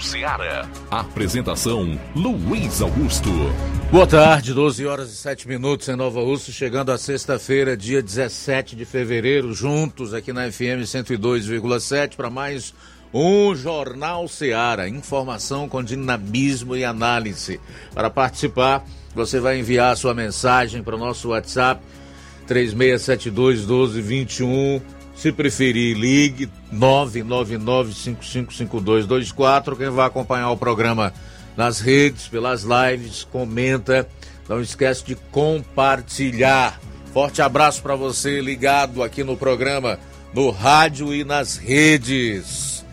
Seara. Apresentação: Luiz Augusto. Boa tarde, 12 horas e 7 minutos em Nova Russa, chegando a sexta-feira, dia 17 de fevereiro, juntos aqui na FM 102,7 para mais um Jornal Seara, informação com dinamismo e análise. Para participar, você vai enviar sua mensagem para o nosso WhatsApp 3672 1221. Se preferir, ligue 999555224. Quem vai acompanhar o programa nas redes, pelas lives, comenta. Não esquece de compartilhar. Forte abraço para você ligado aqui no programa, no rádio e nas redes.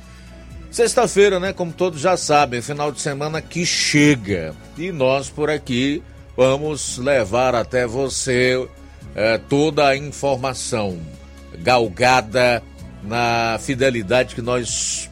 Sexta-feira, né? Como todos já sabem, final de semana que chega. E nós por aqui vamos levar até você é, toda a informação galgada na fidelidade que nós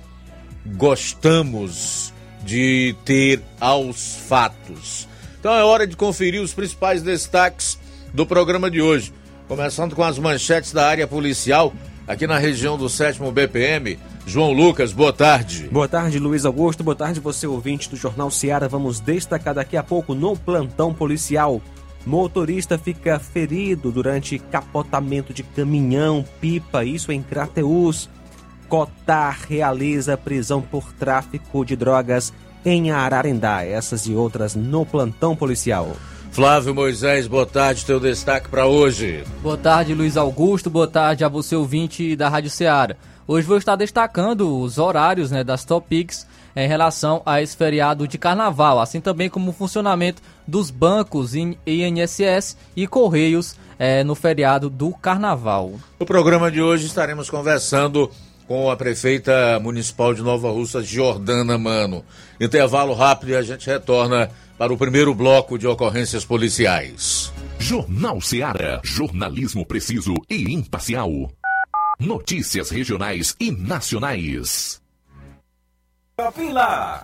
gostamos de ter aos fatos. Então é hora de conferir os principais destaques do programa de hoje. Começando com as manchetes da área policial, aqui na região do 7 BPM. João Lucas, boa tarde. Boa tarde, Luiz Augusto. Boa tarde, você ouvinte do Jornal Seara. Vamos destacar daqui a pouco no plantão policial. Motorista fica ferido durante capotamento de caminhão, pipa, isso em Crateus. Cotar realiza prisão por tráfico de drogas em Ararendá. Essas e outras no plantão policial. Flávio Moisés, boa tarde, teu destaque para hoje. Boa tarde, Luiz Augusto, boa tarde a você ouvinte da Rádio Ceará. Hoje vou estar destacando os horários né, das Topics em relação a esse feriado de carnaval, assim também como o funcionamento dos bancos INSS e Correios é, no feriado do carnaval. No programa de hoje estaremos conversando com a prefeita municipal de Nova Russa, Jordana Mano. Intervalo rápido e a gente retorna para o primeiro bloco de ocorrências policiais. Jornal Seara. Jornalismo preciso e imparcial. Notícias regionais e nacionais. Shopping Lá.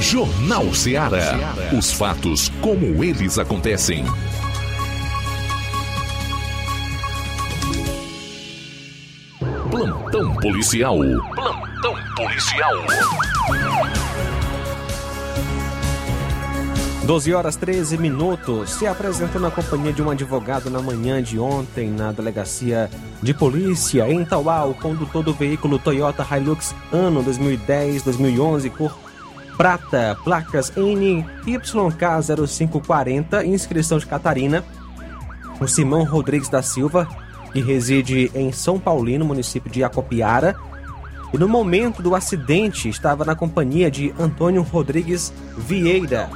Jornal Ceará. Os fatos como eles acontecem. Plantão policial. Plantão policial. 12 horas 13 minutos. Se apresentou na companhia de um advogado na manhã de ontem na delegacia de polícia em Tauá, o condutor do veículo Toyota Hilux ano 2010-2011, cor prata, placas NYK0540, inscrição de Catarina. O Simão Rodrigues da Silva, que reside em São Paulino, município de Acopiara. E no momento do acidente estava na companhia de Antônio Rodrigues Vieira.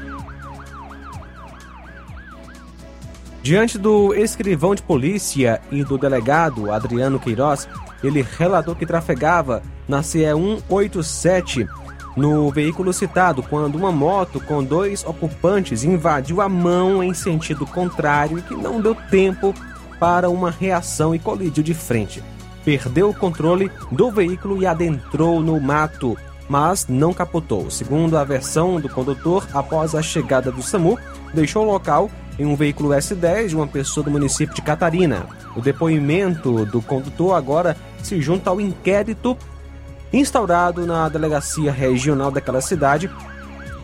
Diante do escrivão de polícia e do delegado Adriano Queiroz, ele relatou que trafegava na CE 187 no veículo citado quando uma moto com dois ocupantes invadiu a mão em sentido contrário e que não deu tempo para uma reação e colidiu de frente. Perdeu o controle do veículo e adentrou no mato, mas não capotou. Segundo a versão do condutor, após a chegada do SAMU, deixou o local em um veículo S10 de uma pessoa do município de Catarina. O depoimento do condutor agora se junta ao inquérito instaurado na delegacia regional daquela cidade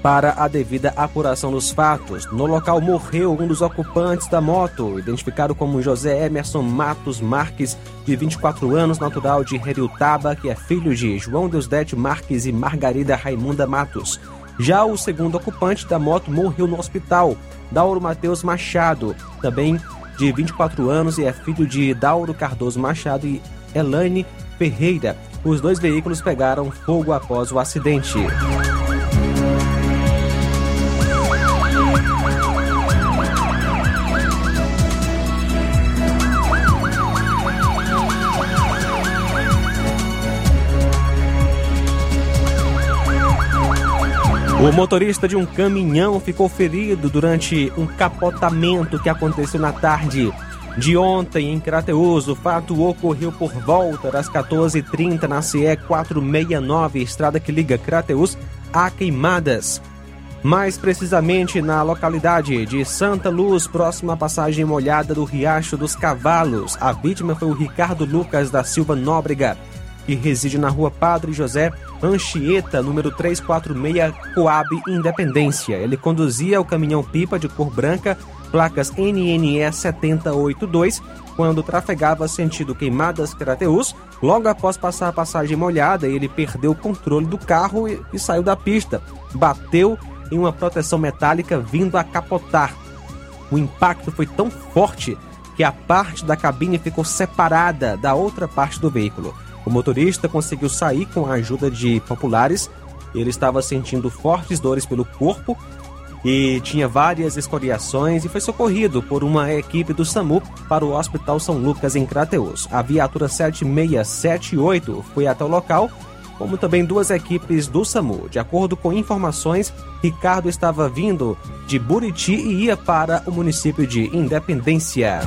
para a devida apuração dos fatos. No local morreu um dos ocupantes da moto, identificado como José Emerson Matos Marques, de 24 anos, natural de Heriutaba, que é filho de João Deusdete Marques e Margarida Raimunda Matos. Já o segundo ocupante da moto morreu no hospital, Dauro Mateus Machado, também de 24 anos e é filho de Dauro Cardoso Machado e Elaine Ferreira. Os dois veículos pegaram fogo após o acidente. O motorista de um caminhão ficou ferido durante um capotamento que aconteceu na tarde de ontem em Crateus. O fato ocorreu por volta das 14h30 na CE 469, estrada que liga Crateus a Queimadas. Mais precisamente na localidade de Santa Luz, próxima à passagem molhada do Riacho dos Cavalos. A vítima foi o Ricardo Lucas da Silva Nóbrega, que reside na rua Padre José Anchieta, número 346, Coab Independência. Ele conduzia o caminhão pipa de cor branca placas NNE 7082, quando trafegava sentido Queimadas Crateus. Logo após passar a passagem molhada, ele perdeu o controle do carro e, e saiu da pista. Bateu em uma proteção metálica vindo a capotar. O impacto foi tão forte que a parte da cabine ficou separada da outra parte do veículo. O motorista conseguiu sair com a ajuda de populares. Ele estava sentindo fortes dores pelo corpo e tinha várias escoriações e foi socorrido por uma equipe do SAMU para o Hospital São Lucas em Crateus. A viatura 7678 foi até o local, como também duas equipes do SAMU. De acordo com informações, Ricardo estava vindo de Buriti e ia para o município de Independência.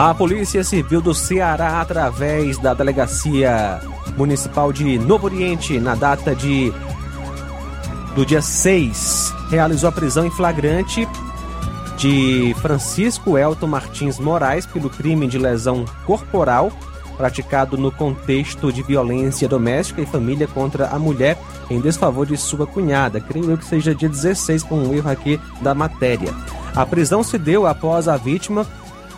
A Polícia Civil do Ceará, através da Delegacia Municipal de Novo Oriente, na data de do dia 6, realizou a prisão em flagrante de Francisco Elton Martins Moraes pelo crime de lesão corporal praticado no contexto de violência doméstica e família contra a mulher em desfavor de sua cunhada. Creio eu que seja dia 16, com um erro aqui da matéria. A prisão se deu após a vítima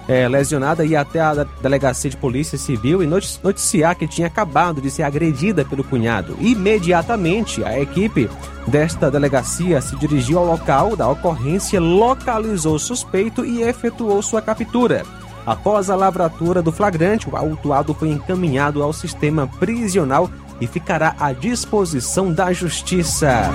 é, lesionada ir até a delegacia de polícia civil e noticiar que tinha acabado de ser agredida pelo cunhado. Imediatamente, a equipe desta delegacia se dirigiu ao local da ocorrência, localizou o suspeito e efetuou sua captura. Após a lavratura do flagrante, o autuado foi encaminhado ao sistema prisional e ficará à disposição da justiça.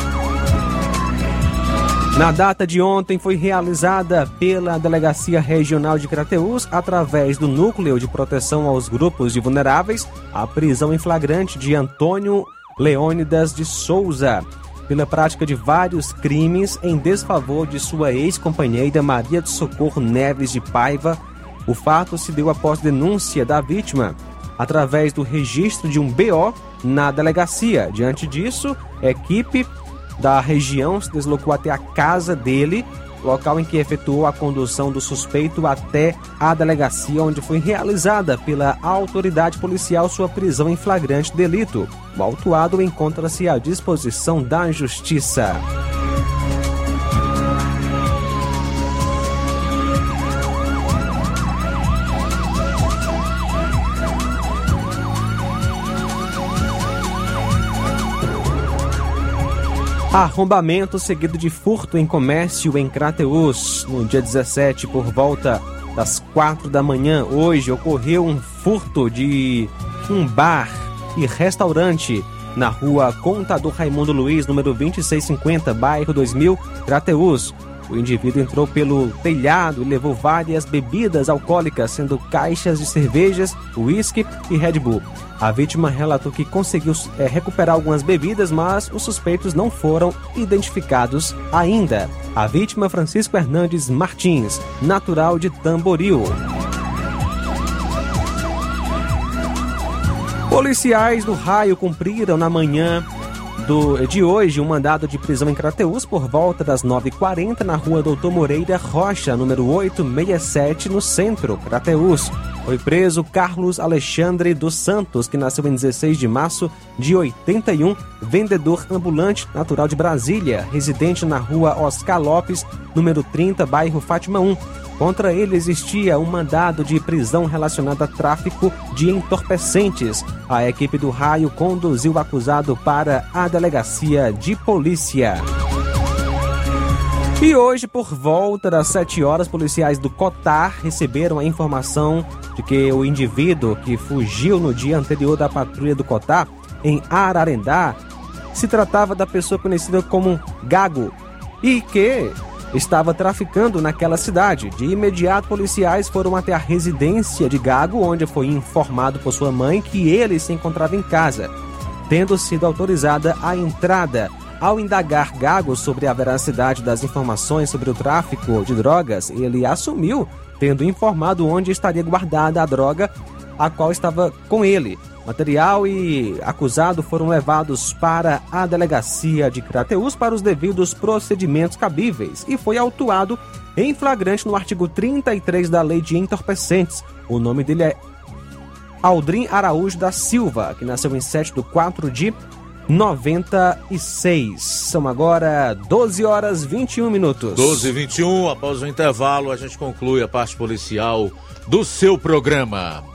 Na data de ontem, foi realizada pela Delegacia Regional de Crateús, através do Núcleo de Proteção aos Grupos de Vulneráveis, a prisão em flagrante de Antônio Leônidas de Souza, pela prática de vários crimes em desfavor de sua ex-companheira Maria de Socorro Neves de Paiva. O fato se deu após denúncia da vítima, através do registro de um BO na delegacia. Diante disso, equipe da região se deslocou até a casa dele, local em que efetuou a condução do suspeito até a delegacia, onde foi realizada pela autoridade policial sua prisão em flagrante delito. O autuado encontra-se à disposição da Justiça. Arrombamento seguido de furto em comércio em Crateus. No dia 17, por volta das 4 da manhã, hoje ocorreu um furto de um bar e restaurante na rua Contador Raimundo Luiz, número 2650, bairro 2000, Crateus. O indivíduo entrou pelo telhado e levou várias bebidas alcoólicas, sendo caixas de cervejas, uísque e Red Bull. A vítima relatou que conseguiu é, recuperar algumas bebidas, mas os suspeitos não foram identificados ainda. A vítima, Francisco Hernandes Martins, natural de Tamboril. Policiais do raio cumpriram na manhã do, de hoje um mandado de prisão em Crateús por volta das 9h40 na rua Doutor Moreira Rocha, número 867, no centro, Crateús. Foi preso Carlos Alexandre dos Santos, que nasceu em 16 de março de 81, vendedor ambulante natural de Brasília, residente na rua Oscar Lopes, número 30, bairro Fátima 1. Contra ele existia um mandado de prisão relacionado a tráfico de entorpecentes. A equipe do raio conduziu o acusado para a delegacia de polícia. E hoje, por volta das 7 horas, policiais do Cotar receberam a informação de que o indivíduo que fugiu no dia anterior da patrulha do Cotar, em Ararendá, se tratava da pessoa conhecida como Gago e que estava traficando naquela cidade. De imediato, policiais foram até a residência de Gago, onde foi informado por sua mãe que ele se encontrava em casa, tendo sido autorizada a entrada. Ao indagar Gago sobre a veracidade das informações sobre o tráfico de drogas, ele assumiu, tendo informado onde estaria guardada a droga a qual estava com ele. Material e acusado foram levados para a delegacia de Crateus para os devidos procedimentos cabíveis e foi autuado em flagrante no artigo 33 da Lei de Entorpecentes. O nome dele é Aldrin Araújo da Silva, que nasceu em 7 de 4 de 96. São agora 12 horas 21 minutos. 12 e 21, após o intervalo, a gente conclui a parte policial do seu programa.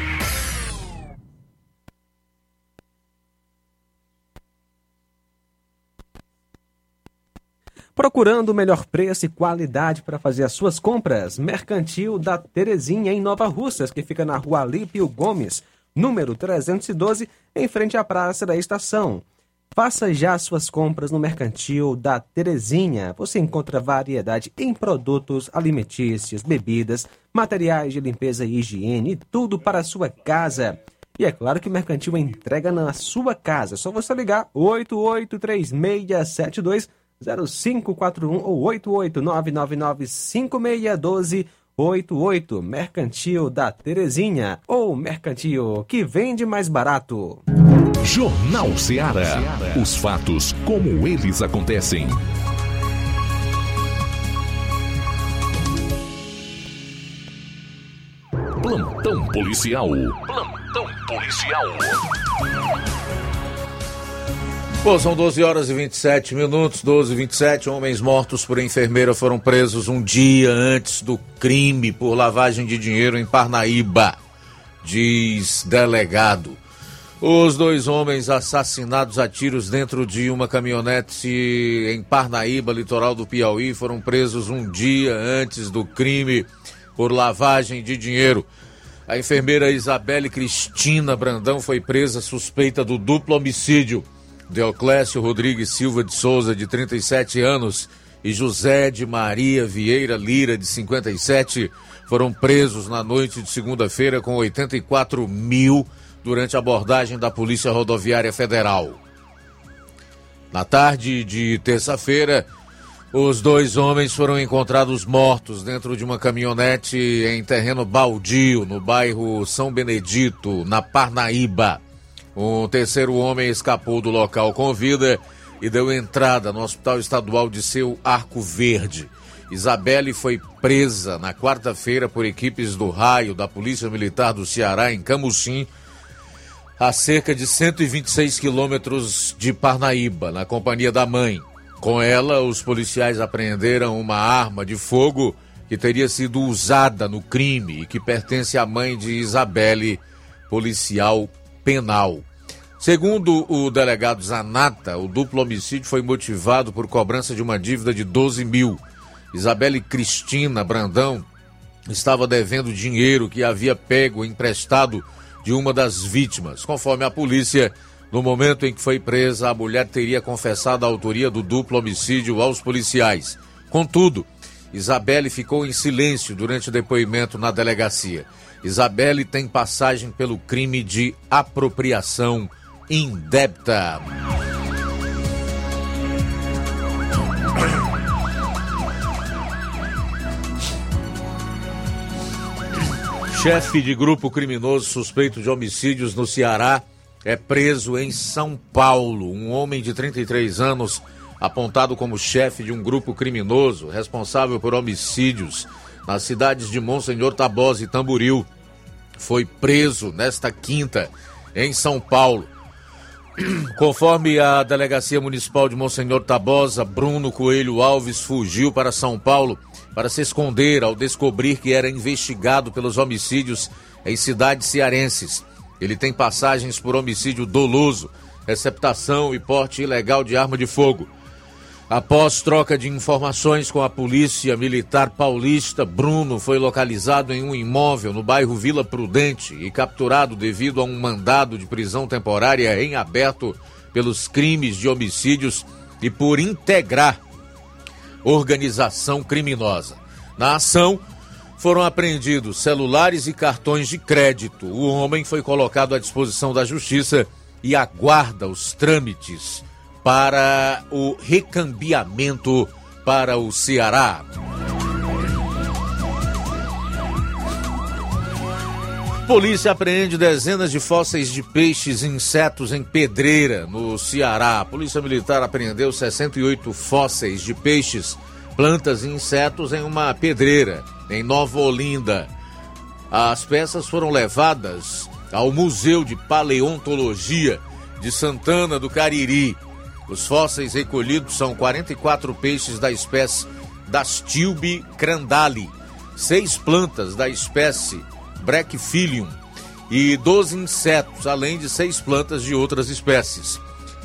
Procurando o melhor preço e qualidade para fazer as suas compras? Mercantil da Terezinha, em Nova Russas, que fica na rua Alípio Gomes, número 312, em frente à Praça da Estação. Faça já suas compras no Mercantil da Terezinha. Você encontra variedade em produtos alimentícios, bebidas, materiais de limpeza e higiene, tudo para a sua casa. E é claro que o Mercantil entrega na sua casa. É só você ligar 883672 0541 ou 88999561288. Mercantil da Terezinha ou Mercantil que vende mais barato. Jornal Ceará. Os fatos como eles acontecem. Plantão policial. Plantão policial. Pô, são 12 horas e 27 minutos, 12 e 27. Homens mortos por enfermeira foram presos um dia antes do crime por lavagem de dinheiro em Parnaíba, diz delegado. Os dois homens assassinados a tiros dentro de uma caminhonete em Parnaíba, litoral do Piauí, foram presos um dia antes do crime por lavagem de dinheiro. A enfermeira Isabelle Cristina Brandão foi presa suspeita do duplo homicídio. Deoclésio Rodrigues Silva de Souza, de 37 anos, e José de Maria Vieira Lira, de 57, foram presos na noite de segunda-feira com 84 mil durante a abordagem da Polícia Rodoviária Federal. Na tarde de terça-feira, os dois homens foram encontrados mortos dentro de uma caminhonete em terreno baldio, no bairro São Benedito, na Parnaíba. Um terceiro homem escapou do local com vida e deu entrada no Hospital Estadual de seu Arco Verde. Isabelle foi presa na quarta-feira por equipes do raio da Polícia Militar do Ceará em Camucim, a cerca de 126 quilômetros de Parnaíba, na companhia da mãe. Com ela, os policiais apreenderam uma arma de fogo que teria sido usada no crime e que pertence à mãe de Isabelle, policial penal. Segundo o delegado Zanata, o duplo homicídio foi motivado por cobrança de uma dívida de 12 mil. Isabelle Cristina Brandão estava devendo dinheiro que havia pego emprestado de uma das vítimas. Conforme a polícia, no momento em que foi presa, a mulher teria confessado a autoria do duplo homicídio aos policiais. Contudo, Isabelle ficou em silêncio durante o depoimento na delegacia. Isabelle tem passagem pelo crime de apropriação indébita. Chefe de grupo criminoso suspeito de homicídios no Ceará é preso em São Paulo. Um homem de 33 anos, apontado como chefe de um grupo criminoso responsável por homicídios nas cidades de Monsenhor Tabosa e Tamboril, foi preso nesta quinta em São Paulo. Conforme a Delegacia Municipal de Monsenhor Tabosa, Bruno Coelho Alves fugiu para São Paulo para se esconder ao descobrir que era investigado pelos homicídios em cidades cearenses. Ele tem passagens por homicídio doloso, receptação e porte ilegal de arma de fogo. Após troca de informações com a Polícia Militar Paulista, Bruno foi localizado em um imóvel no bairro Vila Prudente e capturado devido a um mandado de prisão temporária em aberto pelos crimes de homicídios e por integrar organização criminosa. Na ação, foram apreendidos celulares e cartões de crédito. O homem foi colocado à disposição da justiça e aguarda os trâmites para o recambiamento para o Ceará. Polícia apreende dezenas de fósseis de peixes e insetos em Pedreira, no Ceará. A Polícia Militar apreendeu 68 fósseis de peixes, plantas e insetos em uma pedreira, em Nova Olinda. As peças foram levadas ao Museu de Paleontologia de Santana do Cariri. Os fósseis recolhidos são 44 peixes da espécie Dastilbe crandali, seis plantas da espécie Brachyphylium e 12 insetos, além de seis plantas de outras espécies.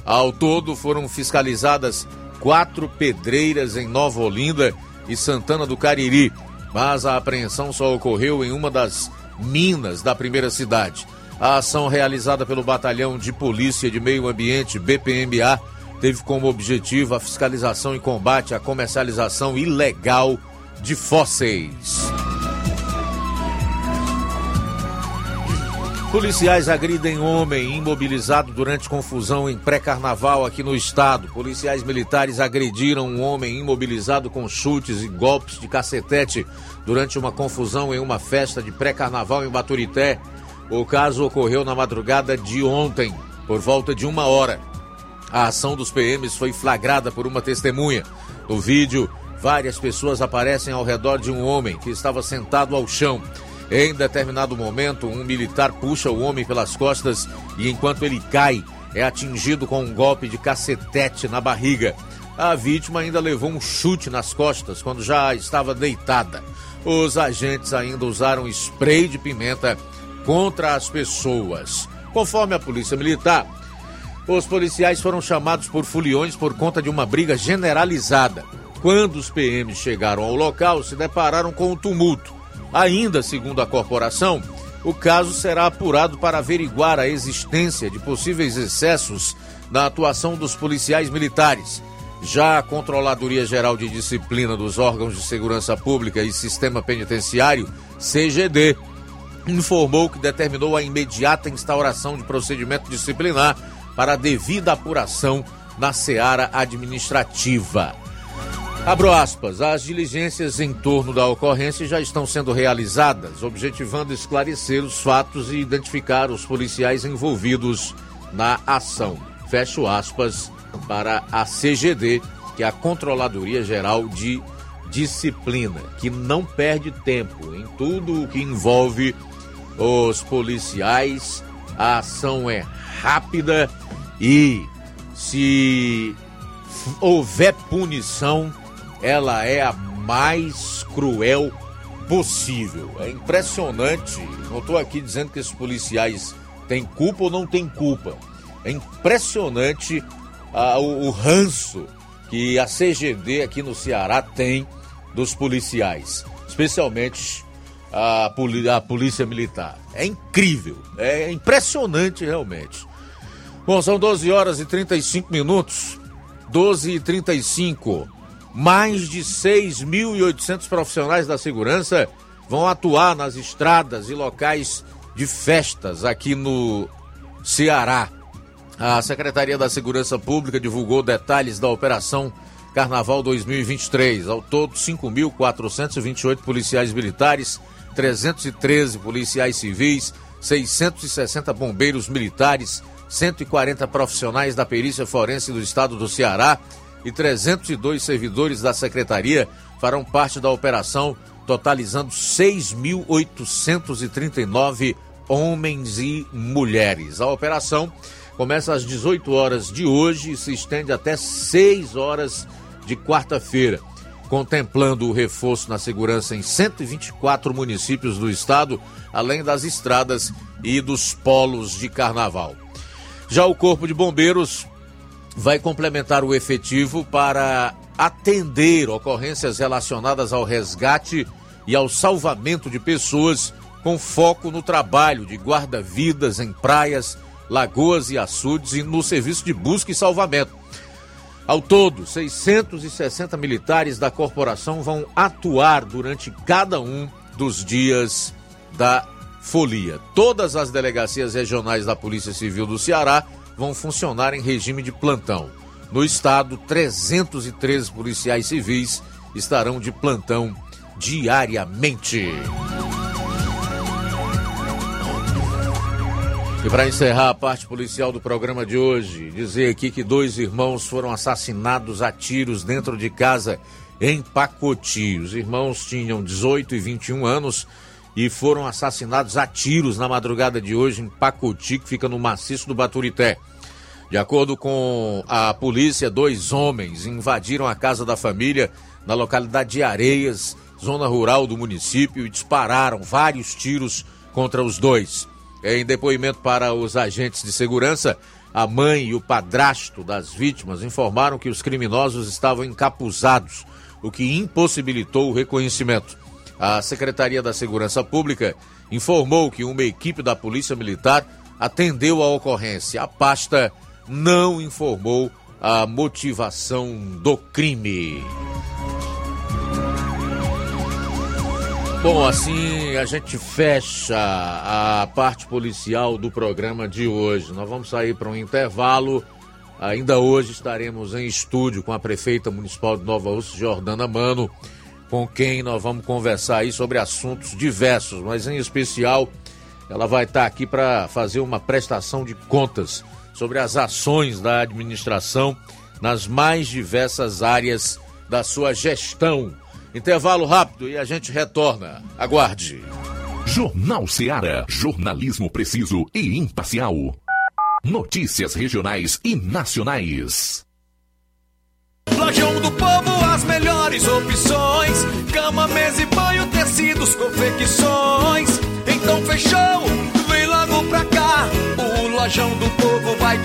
Ao todo foram fiscalizadas quatro pedreiras em Nova Olinda e Santana do Cariri, mas a apreensão só ocorreu em uma das minas da primeira cidade. A ação realizada pelo Batalhão de Polícia de Meio Ambiente, BPMA, teve como objetivo a fiscalização e combate à comercialização ilegal de fósseis. Policiais agridem homem imobilizado durante confusão em pré-carnaval aqui no estado. Policiais militares agrediram um homem imobilizado com chutes e golpes de cacetete durante uma confusão em uma festa de pré-carnaval em Baturité. O caso ocorreu na madrugada de ontem. Por volta de uma hora, a ação dos PMs foi flagrada por uma testemunha. No vídeo, várias pessoas aparecem ao redor de um homem que estava sentado ao chão. Em determinado momento, um militar puxa o homem pelas costas e, enquanto ele cai, é atingido com um golpe de cacetete na barriga. A vítima ainda levou um chute nas costas quando já estava deitada. Os agentes ainda usaram spray de pimenta contra as pessoas. Conforme a Polícia Militar, os policiais foram chamados por foliões por conta de uma briga generalizada. Quando os PMs chegaram ao local, se depararam com um tumulto. Ainda segundo a corporação, o caso será apurado para averiguar a existência de possíveis excessos na atuação dos policiais militares. Já a Controladoria Geral de Disciplina dos Órgãos de Segurança Pública e Sistema Penitenciário, CGD, informou que determinou a imediata instauração de procedimento disciplinar para a devida apuração na seara administrativa. Abro aspas, as diligências em torno da ocorrência já estão sendo realizadas, objetivando esclarecer os fatos e identificar os policiais envolvidos na ação. Fecho aspas para a CGD, que é a Controladoria Geral de Disciplina, que não perde tempo em tudo o que envolve os policiais. A ação é rápida e se houver punição, ela é a mais cruel possível. É impressionante. Não estou aqui dizendo que esses policiais têm culpa ou não têm culpa. É impressionante ah, o, o ranço que a CGD aqui no Ceará tem dos policiais, especialmente a, a Polícia Militar. É incrível, é impressionante realmente. Bom, são 12 horas e 35 minutos. 12 e 35 mais de 6.800 profissionais da segurança vão atuar nas estradas e locais de festas aqui no Ceará. A Secretaria da Segurança Pública divulgou detalhes da Operação Carnaval 2023. Ao todo, 5.428 policiais militares, 313 policiais civis, 660 bombeiros militares, 140 profissionais da perícia forense do estado do Ceará e 302 servidores da secretaria farão parte da operação, totalizando 6.839 homens e mulheres. A operação começa às 18 horas de hoje e se estende até 6 horas de quarta-feira, contemplando o reforço na segurança em 124 municípios do estado, além das estradas e dos polos de carnaval. Já o Corpo de Bombeiros vai complementar o efetivo para atender ocorrências relacionadas ao resgate e ao salvamento de pessoas, com foco no trabalho de guarda-vidas em praias, lagoas e açudes e no serviço de busca e salvamento. Ao todo, 660 militares da corporação vão atuar durante cada um dos dias da folia. Todas as delegacias regionais da Polícia Civil do Ceará vão funcionar em regime de plantão. No estado, 313 policiais civis estarão de plantão diariamente. E para encerrar a parte policial do programa de hoje, dizer aqui que dois irmãos foram assassinados a tiros dentro de casa em Pacoti. Os irmãos tinham 18 e 21 anos e foram assassinados a tiros na madrugada de hoje em Pacoti, que fica no maciço do Baturité. De acordo com a polícia, dois homens invadiram a casa da família na localidade de Areias, zona rural do município, e dispararam vários tiros contra os dois. Em depoimento para os agentes de segurança, a mãe e o padrasto das vítimas informaram que os criminosos estavam encapuzados, o que impossibilitou o reconhecimento. A Secretaria da Segurança Pública informou que uma equipe da Polícia Militar atendeu a ocorrência. A pasta não informou a motivação do crime. Bom, assim a gente fecha a parte policial do programa de hoje. Nós vamos sair para um intervalo. Ainda hoje estaremos em estúdio com a prefeita municipal de Nova Rússia, Jordana Mano com quem nós vamos conversar aí sobre assuntos diversos, mas em especial ela vai estar aqui para fazer uma prestação de contas sobre as ações da administração nas mais diversas áreas da sua gestão. Intervalo rápido e a gente retorna. Aguarde. Jornal Seara. Jornalismo preciso e imparcial. Notícias regionais e nacionais. Lojão do Povo, as melhores opções: cama, mesa e banho, tecidos, confecções. Então fechou, vem logo pra cá. O Lojão do Povo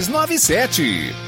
6297.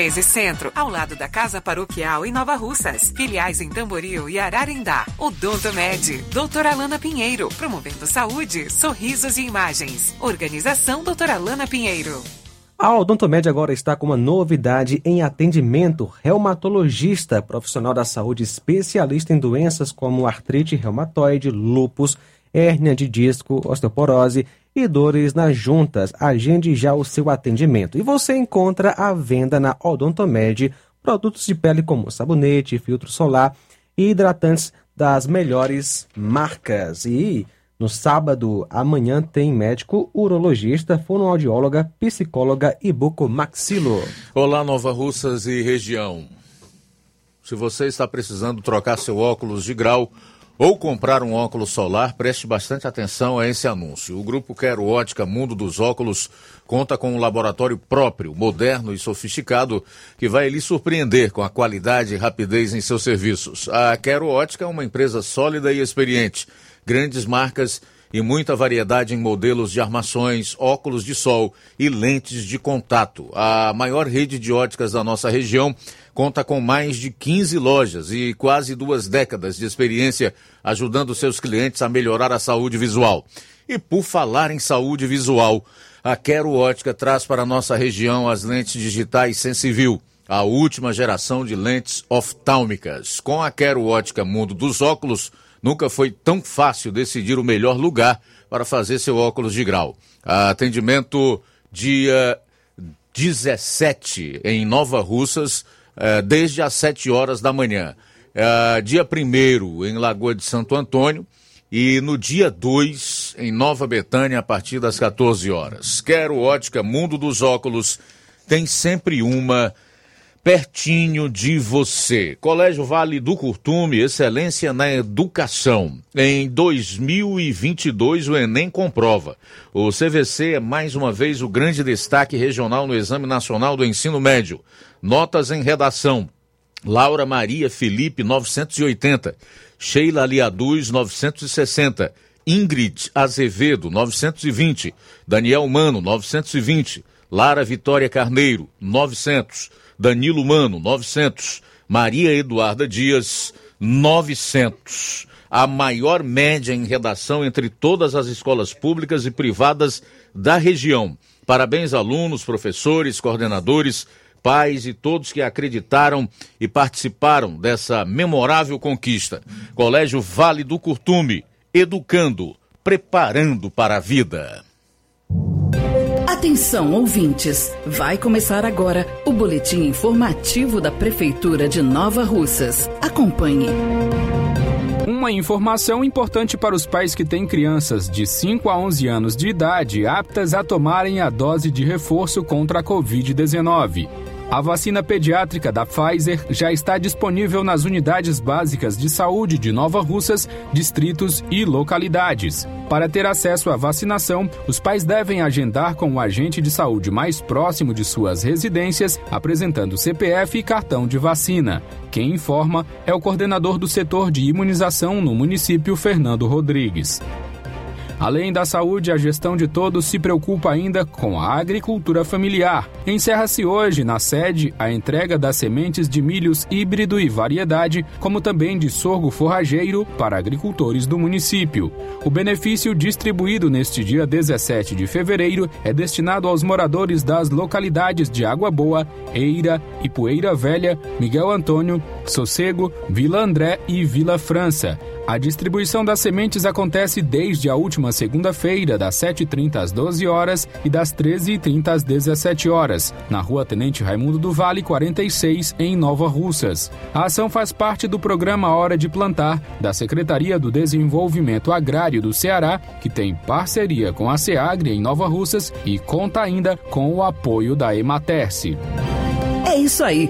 1213 Centro, ao lado da Casa Paroquial em Nova Russas. Filiais em Tamboril e Ararindá. Odonto Med, doutora Alana Pinheiro, promovendo saúde, sorrisos e imagens. Organização doutora Alana Pinheiro. A Odontomed agora está com uma novidade em atendimento. Reumatologista, profissional da saúde especialista em doenças como artrite reumatoide, lúpus, hérnia de disco, osteoporose e dores nas juntas. Agende já o seu atendimento. E você encontra à venda na Odontomed produtos de pele como sabonete, filtro solar e hidratantes das melhores marcas. E no sábado, amanhã, tem médico, urologista, fonoaudióloga, psicóloga e bucomaxilo. Olá, Nova Russas e região. Se você está precisando trocar seu óculos de grau ou comprar um óculos solar, preste bastante atenção a esse anúncio. O grupo Quero Ótica Mundo dos Óculos conta com um laboratório próprio, moderno e sofisticado, que vai lhe surpreender com a qualidade e rapidez em seus serviços. A Quero Ótica é uma empresa sólida e experiente. Grandes marcas muita variedade em modelos de armações, óculos de sol e lentes de contato. A maior rede de óticas da nossa região conta com mais de 15 lojas e quase duas décadas de experiência ajudando seus clientes a melhorar a saúde visual. E por falar em saúde visual, a Quero Ótica traz para a nossa região as lentes digitais Sensivil, a última geração de lentes oftálmicas. Com a Quero Ótica Mundo dos Óculos, nunca foi tão fácil decidir o melhor lugar para fazer seu óculos de grau. Atendimento dia 17 em Nova Russas, eh, desde as 7 horas da manhã. Eh, dia 1 em Lagoa de Santo Antônio e no dia 2 em Nova Betânia a partir das 14 horas. Quero ótica Mundo dos Óculos tem sempre uma pertinho de você. Colégio Vale do Curtume, excelência na educação. Em 2022, o Enem comprova. O CVC é mais uma vez o grande destaque regional no Exame Nacional do Ensino Médio. Notas em redação. Laura Maria Felipe, 980. Sheila Aliaduz, 960. Ingrid Azevedo, 920. Daniel Mano, 920. Lara Vitória Carneiro, 900. Danilo Mano, 900. Maria Eduarda Dias, 900. A maior média em redação entre todas as escolas públicas e privadas da região. Parabéns, alunos, professores, coordenadores, pais e todos que acreditaram e participaram dessa memorável conquista. Colégio Vale do Curtume, educando, preparando para a vida. Atenção, ouvintes! Vai começar agora o boletim informativo da Prefeitura de Nova Russas. Acompanhe. Uma informação importante para os pais que têm crianças de 5 a 11 anos de idade aptas a tomarem a dose de reforço contra a Covid-19. A vacina pediátrica da Pfizer já está disponível nas unidades básicas de saúde de Nova Russas, distritos e localidades. Para ter acesso à vacinação, os pais devem agendar com o agente de saúde mais próximo de suas residências, apresentando CPF e cartão de vacina. Quem informa é o coordenador do setor de imunização no município, Fernando Rodrigues. Além da saúde, a gestão de todos se preocupa ainda com a agricultura familiar. Encerra-se hoje, na sede, a entrega das sementes de milhos híbrido e variedade, como também de sorgo forrageiro para agricultores do município. O benefício distribuído neste dia 17 de fevereiro é destinado aos moradores das localidades de Água Boa, Eira, Ipueira Velha, Miguel Antônio, Sossego, Vila André e Vila França. A distribuição das sementes acontece desde a última segunda-feira, das 7h30 às 12 horas e das 13h30 às 17 horas, na rua Tenente Raimundo do Vale, 46, em Nova Russas. A ação faz parte do programa Hora de Plantar, da Secretaria do Desenvolvimento Agrário do Ceará, que tem parceria com a SEAGRE em Nova Russas e conta ainda com o apoio da Ematerce. É isso aí.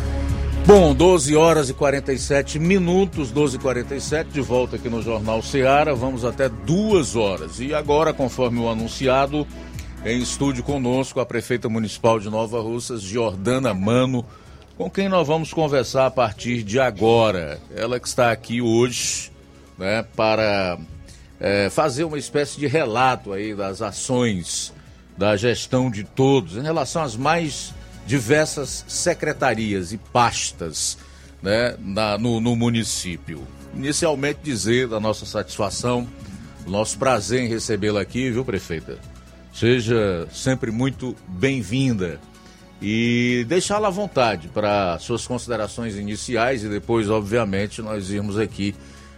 Bom, 12 horas e 47 minutos, 12 e 47 de volta aqui no Jornal Ceará. Vamos até duas horas. E agora, conforme o anunciado, em estúdio conosco a prefeita municipal de Nova Russas, Jordana Mano, com quem nós vamos conversar a partir de agora. Ela que está aqui hoje né, para é, fazer uma espécie de relato aí das ações da gestão de todos em relação às mais diversas secretarias e pastas né, na, no, no município. Inicialmente dizer da nossa satisfação, nosso prazer em recebê-la aqui, viu, prefeita? Seja sempre muito bem-vinda e deixá-la à vontade para suas considerações iniciais e depois, obviamente, nós irmos aqui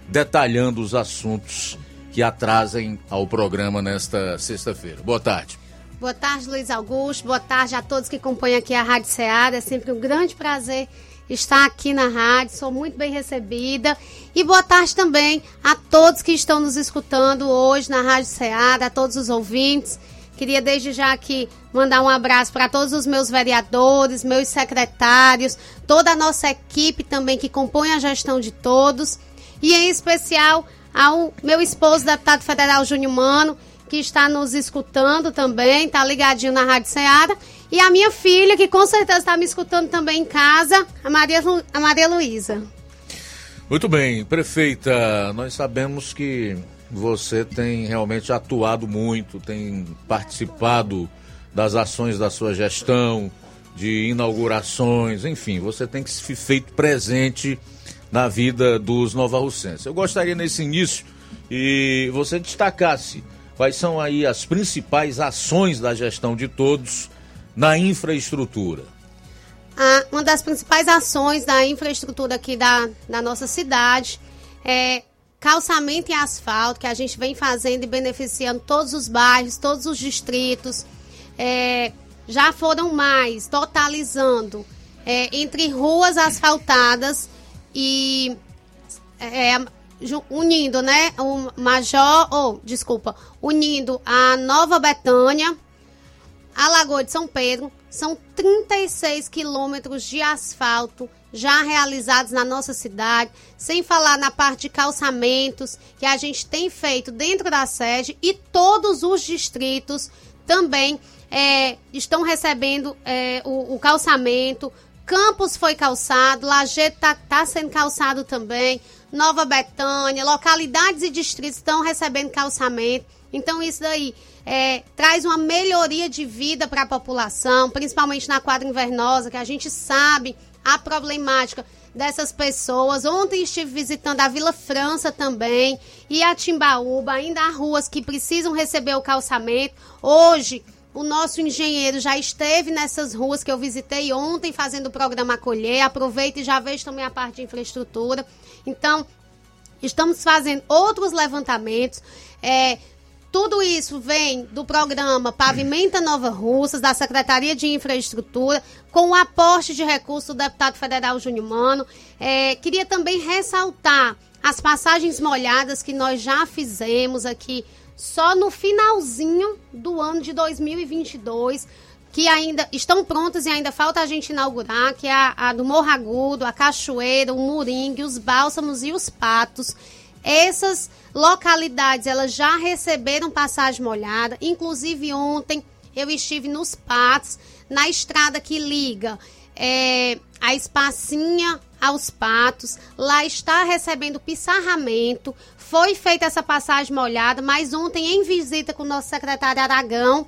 detalhando os assuntos que atrasem ao programa nesta sexta-feira. Boa tarde. Boa tarde, Luiz Augusto. Boa tarde a todos que acompanham aqui a Rádio Ceará. É sempre um grande prazer estar aqui na rádio. Sou muito bem recebida. E boa tarde também a todos que estão nos escutando hoje na Rádio Ceará, a todos os ouvintes. Queria desde já aqui mandar um abraço para todos os meus vereadores, meus secretários, toda a nossa equipe também que compõe a gestão de todos. E em especial ao meu esposo, deputado federal Júnior Mano, que está nos escutando também, está ligadinho na Rádio Ceará. E a minha filha, que com certeza está me escutando também em casa, a Maria, Lu, a Maria Luísa. Muito bem, prefeita, nós sabemos que você tem realmente atuado muito, tem participado das ações da sua gestão, de inaugurações, enfim, você tem que se feito presente na vida dos novarrocenses. Eu gostaria nesse início e você destacasse Quais são aí as principais ações da gestão de todos na infraestrutura? Ah, uma das principais ações da infraestrutura aqui da, da nossa cidade é calçamento e asfalto, que a gente vem fazendo e beneficiando todos os bairros, todos os distritos. É, já foram mais, totalizando, é, entre ruas asfaltadas e é, unindo, né, o Major, ou, oh, desculpa, unindo a Nova Betânia, a Lagoa de São Pedro, são 36 quilômetros de asfalto já realizados na nossa cidade, sem falar na parte de calçamentos que a gente tem feito dentro da sede e todos os distritos também é, estão recebendo é, o, o calçamento. Campos foi calçado, Lajeito está tá sendo calçado também. Nova Betânia, localidades e distritos estão recebendo calçamento. Então, isso daí é, traz uma melhoria de vida para a população, principalmente na quadra invernosa, que a gente sabe a problemática dessas pessoas. Ontem estive visitando a Vila França também e a Timbaúba. Ainda há ruas que precisam receber o calçamento. Hoje, o nosso engenheiro já esteve nessas ruas que eu visitei ontem fazendo o programa Acolher. Aproveita e já vejo também a parte de infraestrutura. Então, estamos fazendo outros levantamentos. É, tudo isso vem do programa Pavimenta Nova Russas, da Secretaria de Infraestrutura, com o aporte de recursos do deputado federal Júnior Mano. É, queria também ressaltar as passagens molhadas que nós já fizemos aqui só no finalzinho do ano de 2022 que ainda estão prontas e ainda falta a gente inaugurar, que é a, a do Morro Agudo, a Cachoeira, o Moringue, os Bálsamos e os Patos. Essas localidades, elas já receberam passagem molhada, inclusive ontem eu estive nos Patos, na estrada que liga é, a Espacinha aos Patos, lá está recebendo pissarramento, foi feita essa passagem molhada, mas ontem em visita com o nosso secretário Aragão,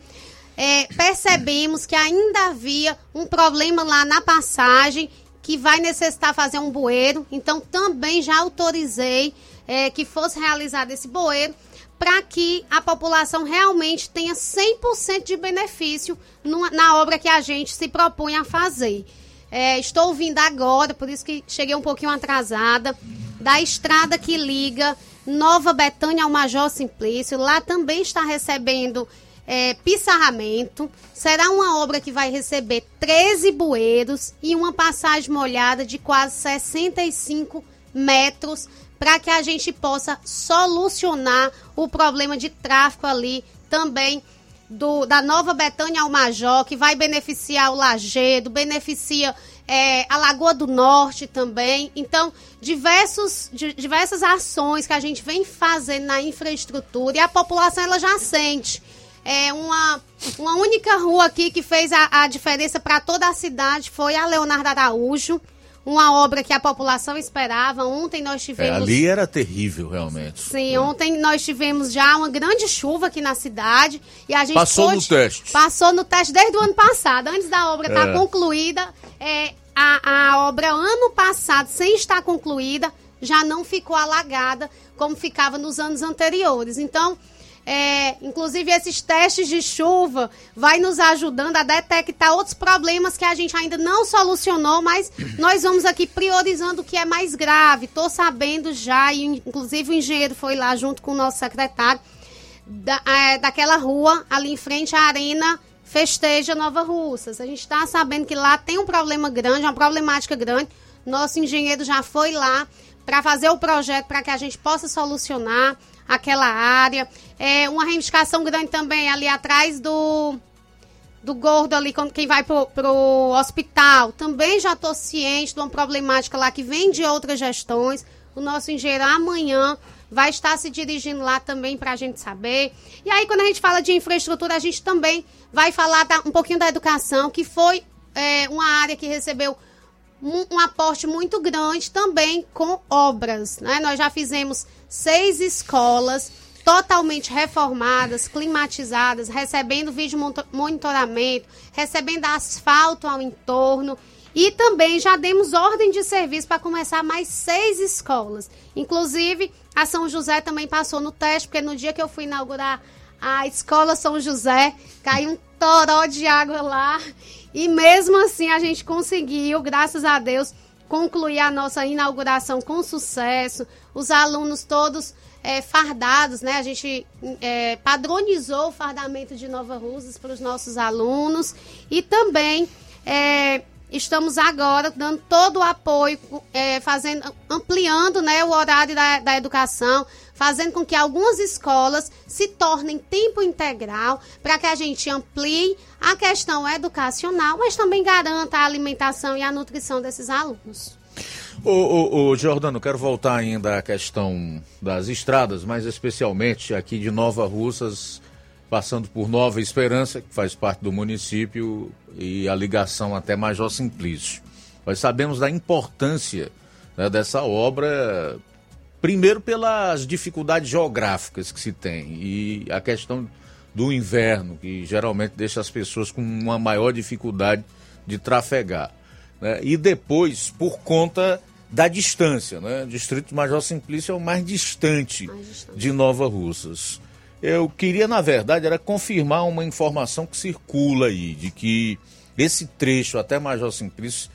é, percebemos que ainda havia um problema lá na passagem que vai necessitar fazer um bueiro. Então, também já autorizei é, que fosse realizado esse bueiro para que a população realmente tenha 100% de benefício numa, na obra que a gente se propõe a fazer. É, estou ouvindo agora, por isso que cheguei um pouquinho atrasada, da estrada que liga Nova Betânia ao Major Simplício. Lá também está recebendo é, pissarramento. Será uma obra que vai receber 13 bueiros e uma passagem molhada de quase 65 metros para que a gente possa solucionar o problema de tráfego ali também do, da Nova Betânia ao Major, que vai beneficiar o Lagedo, beneficia é, a Lagoa do Norte também. Então, diversos, diversas ações que a gente vem fazendo na infraestrutura e a população ela já sente é, uma, uma única rua aqui que fez a, a diferença para toda a cidade foi a Leonardo Araújo. Uma obra que a população esperava. Ontem nós é, tivemos. É, ali era terrível, realmente. Sim, é. ontem nós tivemos já uma grande chuva aqui na cidade. E a gente Passou pôde... no teste. Passou no teste desde o ano passado. Antes da obra estar tá é. concluída, é, a, a obra ano passado, sem estar concluída, já não ficou alagada como ficava nos anos anteriores. Então, é, inclusive, esses testes de chuva vai nos ajudando a detectar outros problemas que a gente ainda não solucionou, mas nós vamos aqui priorizando o que é mais grave. Estou sabendo já, e inclusive o engenheiro foi lá junto com o nosso secretário, da, é, daquela rua ali em frente à Arena Festeja Nova Russas. A gente está sabendo que lá tem um problema grande, uma problemática grande. Nosso engenheiro já foi lá para fazer o projeto para que a gente possa solucionar aquela área. É uma reivindicação grande também ali atrás do do gordo ali, quem vai pro, pro hospital. Também já estou ciente de uma problemática lá que vem de outras gestões. O nosso engenheiro amanhã vai estar se dirigindo lá também para a gente saber. E aí, quando a gente fala de infraestrutura, a gente também vai falar um pouquinho da educação, que foi é, uma área que recebeu um, um, aporte muito grande também com obras. Né? Nós já fizemos seis escolas totalmente reformadas, climatizadas, recebendo vídeo monitoramento, recebendo asfalto ao entorno. E também já demos ordem de serviço para começar mais seis escolas. Inclusive, a São José também passou no teste, porque no dia que eu fui inaugurar a escola São José, caiu um toró de água lá. E mesmo assim a gente conseguiu, graças a Deus, concluir a nossa inauguração com sucesso. Os alunos todos é, fardados, né? A gente é, padronizou o fardamento de Nova Rusas para os nossos alunos e também é, estamos agora dando todo o apoio, é, fazendo, ampliando né, o horário da, da educação, fazendo com que algumas escolas se tornem tempo integral para que a gente amplie a questão educacional, mas também garanta a alimentação e a nutrição desses alunos. Ô, Jordano, quero voltar ainda à questão das estradas, mais especialmente aqui de Nova Russas, passando por Nova Esperança, que faz parte do município, e a ligação até Major Simplício. Nós sabemos da importância né, dessa obra, primeiro pelas dificuldades geográficas que se tem, e a questão do inverno, que geralmente deixa as pessoas com uma maior dificuldade de trafegar né? e depois por conta da distância. Né? O Distrito Major Simplício é o mais distante, mais distante. de Nova Russas. Eu queria, na verdade, era confirmar uma informação que circula aí, de que esse trecho até Major Simplício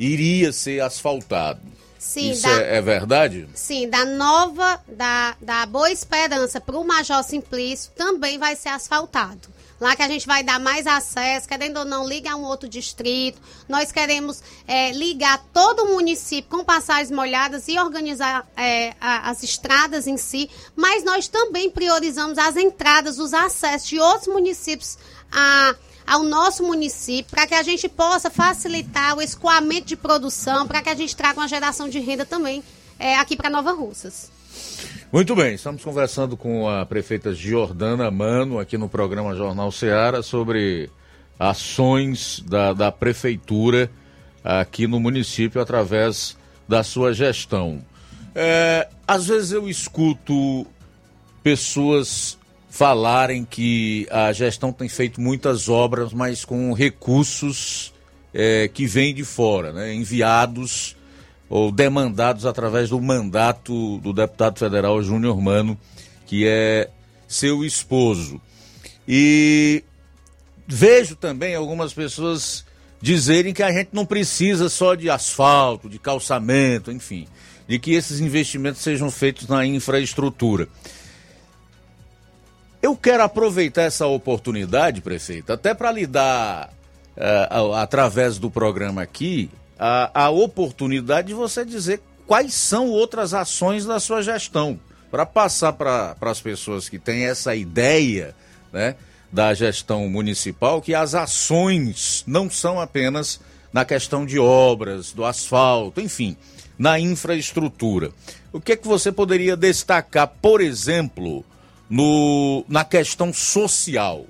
iria ser asfaltado. Sim, Isso da, é, é, verdade? Sim, da nova, da, da Boa Esperança para o Major Simplício também vai ser asfaltado. Lá que a gente vai dar mais acesso, querendo ou não, liga a um outro distrito. Nós queremos é, ligar todo o município com passagens molhadas e organizar é, a, as estradas em si, mas nós também priorizamos as entradas, os acessos de outros municípios a ao nosso município para que a gente possa facilitar o escoamento de produção, para que a gente traga uma geração de renda também é, aqui para Nova Russas. Muito bem, estamos conversando com a prefeita Jordana Mano aqui no programa Jornal Ceará sobre ações da, da prefeitura aqui no município através da sua gestão. É, às vezes eu escuto pessoas falarem que a gestão tem feito muitas obras, mas com recursos é, que vêm de fora, né, enviados ou demandados através do mandato do deputado federal Júnior Mano, que é seu esposo. E vejo também algumas pessoas dizerem que a gente não precisa só de asfalto, de calçamento, enfim, de que esses investimentos sejam feitos na infraestrutura. Eu quero aproveitar essa oportunidade, prefeito, até para lhe dar, uh, através do programa aqui, a, a oportunidade de você dizer quais são outras ações da sua gestão, para passar para as pessoas que têm essa ideia né, da gestão municipal que as ações não são apenas na questão de obras, do asfalto, enfim, na infraestrutura. O que é que você poderia destacar, por exemplo, no, na questão social?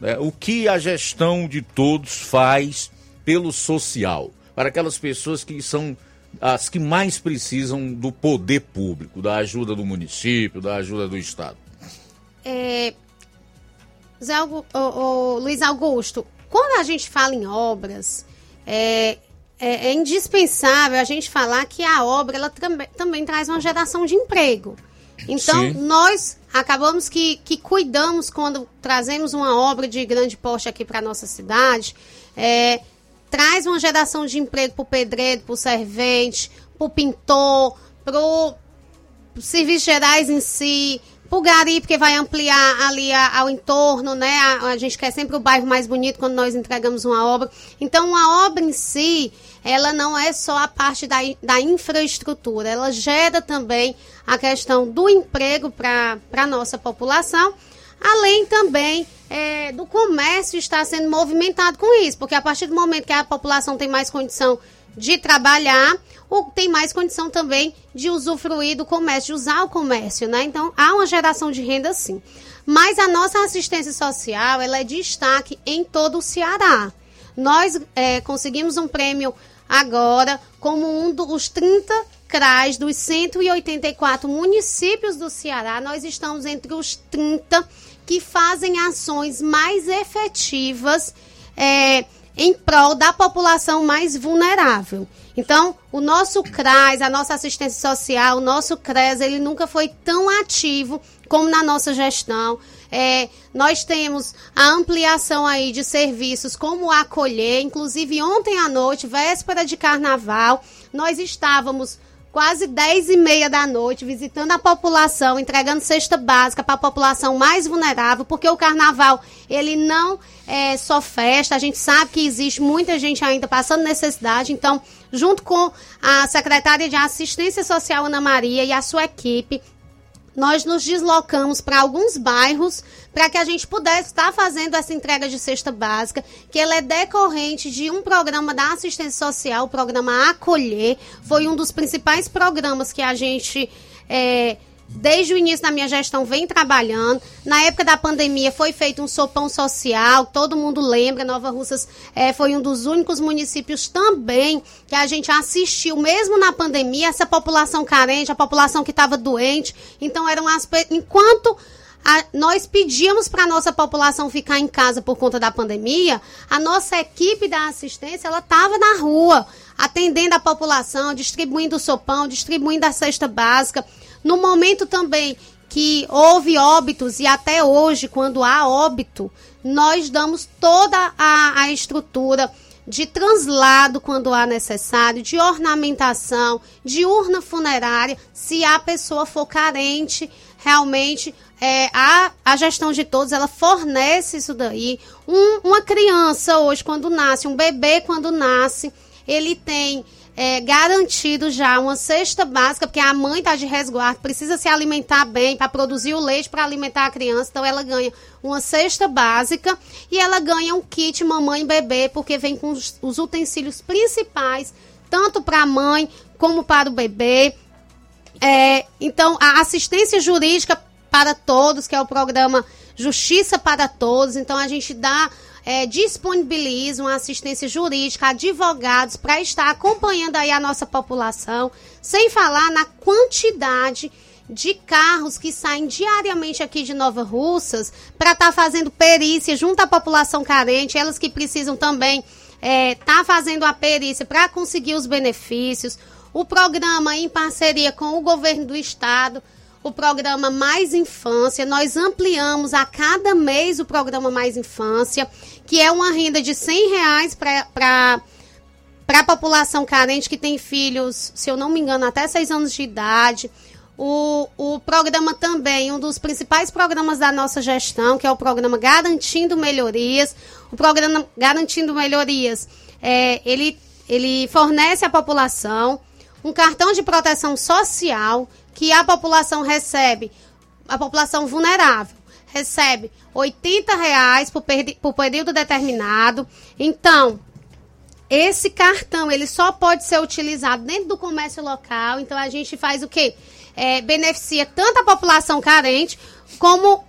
Né? O que a gestão de todos faz pelo social? Para aquelas pessoas que são as que mais precisam do poder público, da ajuda do município, da ajuda do Estado? É, Zé o, o, Luiz Augusto, quando a gente fala em obras, é, é, é, indispensável a gente falar que a obra ela também, também traz uma geração de emprego. Então, Sim. nós acabamos que, que cuidamos quando trazemos uma obra de grande porte aqui para nossa cidade. É, traz uma geração de emprego para o pedreiro, para o servente, para o pintor, para os serviços gerais em si, Pulgari, porque vai ampliar ali a, ao entorno, né? A, a, gente quer sempre o bairro mais bonito quando nós entregamos uma obra. Então, uma obra em si, ela não é só a parte da, da infraestrutura, ela gera também a questão do emprego para a nossa população, além também é, do comércio estar sendo movimentado com isso, porque a partir do momento que a população tem mais condição de trabalhar, ou tem mais condição também de usufruir do comércio, de usar o comércio, né? Então, há uma geração de renda sim. Mas a nossa assistência social, ela é destaque em todo o Ceará. Nós é, conseguimos um prêmio agora como um dos 30 CRAs dos 184 municípios do Ceará. Nós estamos entre os 30 que fazem ações mais efetivas é, em prol da população mais vulnerável. Então, o nosso CRAS, a nossa assistência social, o nosso CRES, ele nunca foi tão ativo como na nossa gestão. É, nós temos a ampliação aí de serviços como acolher, inclusive ontem à noite, véspera de carnaval, nós estávamos quase 10 e meia da noite visitando a população, entregando cesta básica para a população mais vulnerável, porque o carnaval ele não é só festa, a gente sabe que existe muita gente ainda passando necessidade, então junto com a secretária de Assistência Social Ana Maria e a sua equipe, nós nos deslocamos para alguns bairros para que a gente pudesse estar fazendo essa entrega de cesta básica, que ela é decorrente de um programa da assistência social, o programa Acolher. Foi um dos principais programas que a gente é, desde o início da minha gestão, vem trabalhando. Na época da pandemia foi feito um sopão social, todo mundo lembra, Nova Russas é, foi um dos únicos municípios também que a gente assistiu, mesmo na pandemia, essa população carente, a população que estava doente. Então, eram as. Enquanto. A, nós pedíamos para a nossa população ficar em casa por conta da pandemia, a nossa equipe da assistência ela estava na rua, atendendo a população, distribuindo o sopão, distribuindo a cesta básica. No momento também que houve óbitos e até hoje, quando há óbito, nós damos toda a, a estrutura de translado quando há necessário, de ornamentação, de urna funerária, se a pessoa for carente, realmente é, a, a gestão de todos, ela fornece isso daí. Um, uma criança hoje, quando nasce, um bebê quando nasce, ele tem é, garantido já uma cesta básica, porque a mãe está de resguardo, precisa se alimentar bem para produzir o leite para alimentar a criança, então ela ganha uma cesta básica e ela ganha um kit mamãe e bebê, porque vem com os, os utensílios principais, tanto para a mãe como para o bebê. É, então, a assistência jurídica para todos, que é o programa Justiça para Todos, então a gente dá é, disponibilizam assistência jurídica, advogados, para estar acompanhando aí a nossa população, sem falar na quantidade de carros que saem diariamente aqui de Nova Russas para estar tá fazendo perícia junto à população carente, elas que precisam também estar é, tá fazendo a perícia para conseguir os benefícios. O programa em parceria com o governo do estado o programa Mais Infância. Nós ampliamos a cada mês o programa Mais Infância, que é uma renda de 100 reais para a população carente que tem filhos, se eu não me engano, até 6 anos de idade. O, o programa também, um dos principais programas da nossa gestão, que é o programa Garantindo Melhorias. O programa Garantindo Melhorias, é, ele, ele fornece à população um cartão de proteção social que a população recebe, a população vulnerável, recebe 80 reais por, por período determinado. Então, esse cartão ele só pode ser utilizado dentro do comércio local. Então a gente faz o quê? É, beneficia tanto a população carente como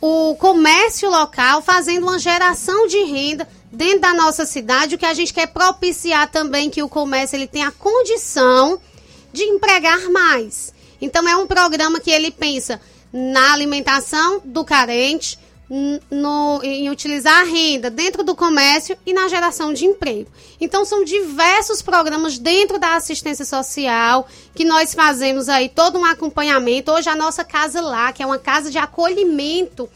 o comércio local, fazendo uma geração de renda dentro da nossa cidade. O que a gente quer propiciar também que o comércio ele tenha a condição de empregar mais. Então é um programa que ele pensa na alimentação do carente, no, em utilizar a renda dentro do comércio e na geração de emprego. Então, são diversos programas dentro da assistência social que nós fazemos aí todo um acompanhamento. Hoje, a nossa Casa Lá, que é uma casa de acolhimento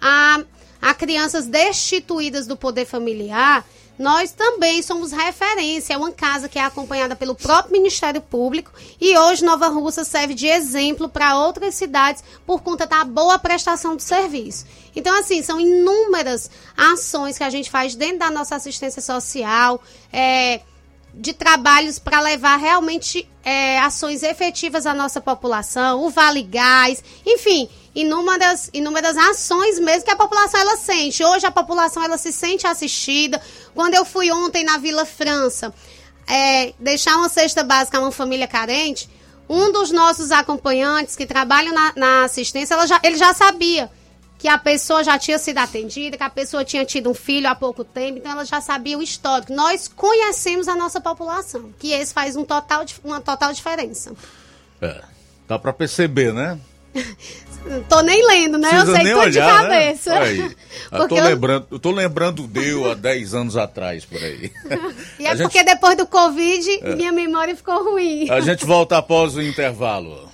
a, a crianças destituídas do poder familiar, nós também somos referência. É uma casa que é acompanhada pelo próprio Ministério Público e hoje Nova Russa serve de exemplo para outras cidades por conta da boa prestação do serviço. Então, assim, são inúmeras ações que a gente faz dentro da nossa assistência social, é, de trabalhos para levar realmente é, ações efetivas à nossa população, o Vale Gás, enfim, inúmeras, inúmeras ações mesmo que a população ela sente. Hoje a população ela se sente assistida. Quando eu fui ontem na Vila França é, deixar uma cesta básica a uma família carente, um dos nossos acompanhantes que trabalham na, na assistência, já, ele já sabia que a pessoa já tinha sido atendida, que a pessoa tinha tido um filho há pouco tempo, então ela já sabia o histórico. Nós conhecemos a nossa população, que esse faz um total, uma total diferença. É, dá para perceber, né? tô nem lendo, né? Precisa eu sei nem tudo olhar, de cabeça. Né? Eu tô, eu... lembrando, eu tô lembrando deu há 10 anos atrás, por aí. e é a porque gente... depois do Covid, é. minha memória ficou ruim. A gente volta após o intervalo.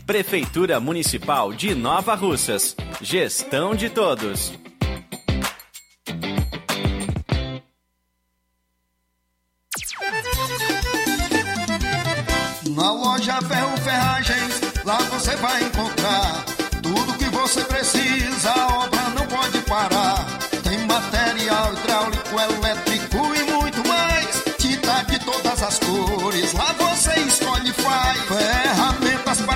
Prefeitura Municipal de Nova Russas. Gestão de todos. Na loja Ferro Ferragens, lá você vai encontrar tudo que você precisa, a obra não pode parar. Tem material hidráulico, elétrico e muito mais. Tinta de todas as cores, lá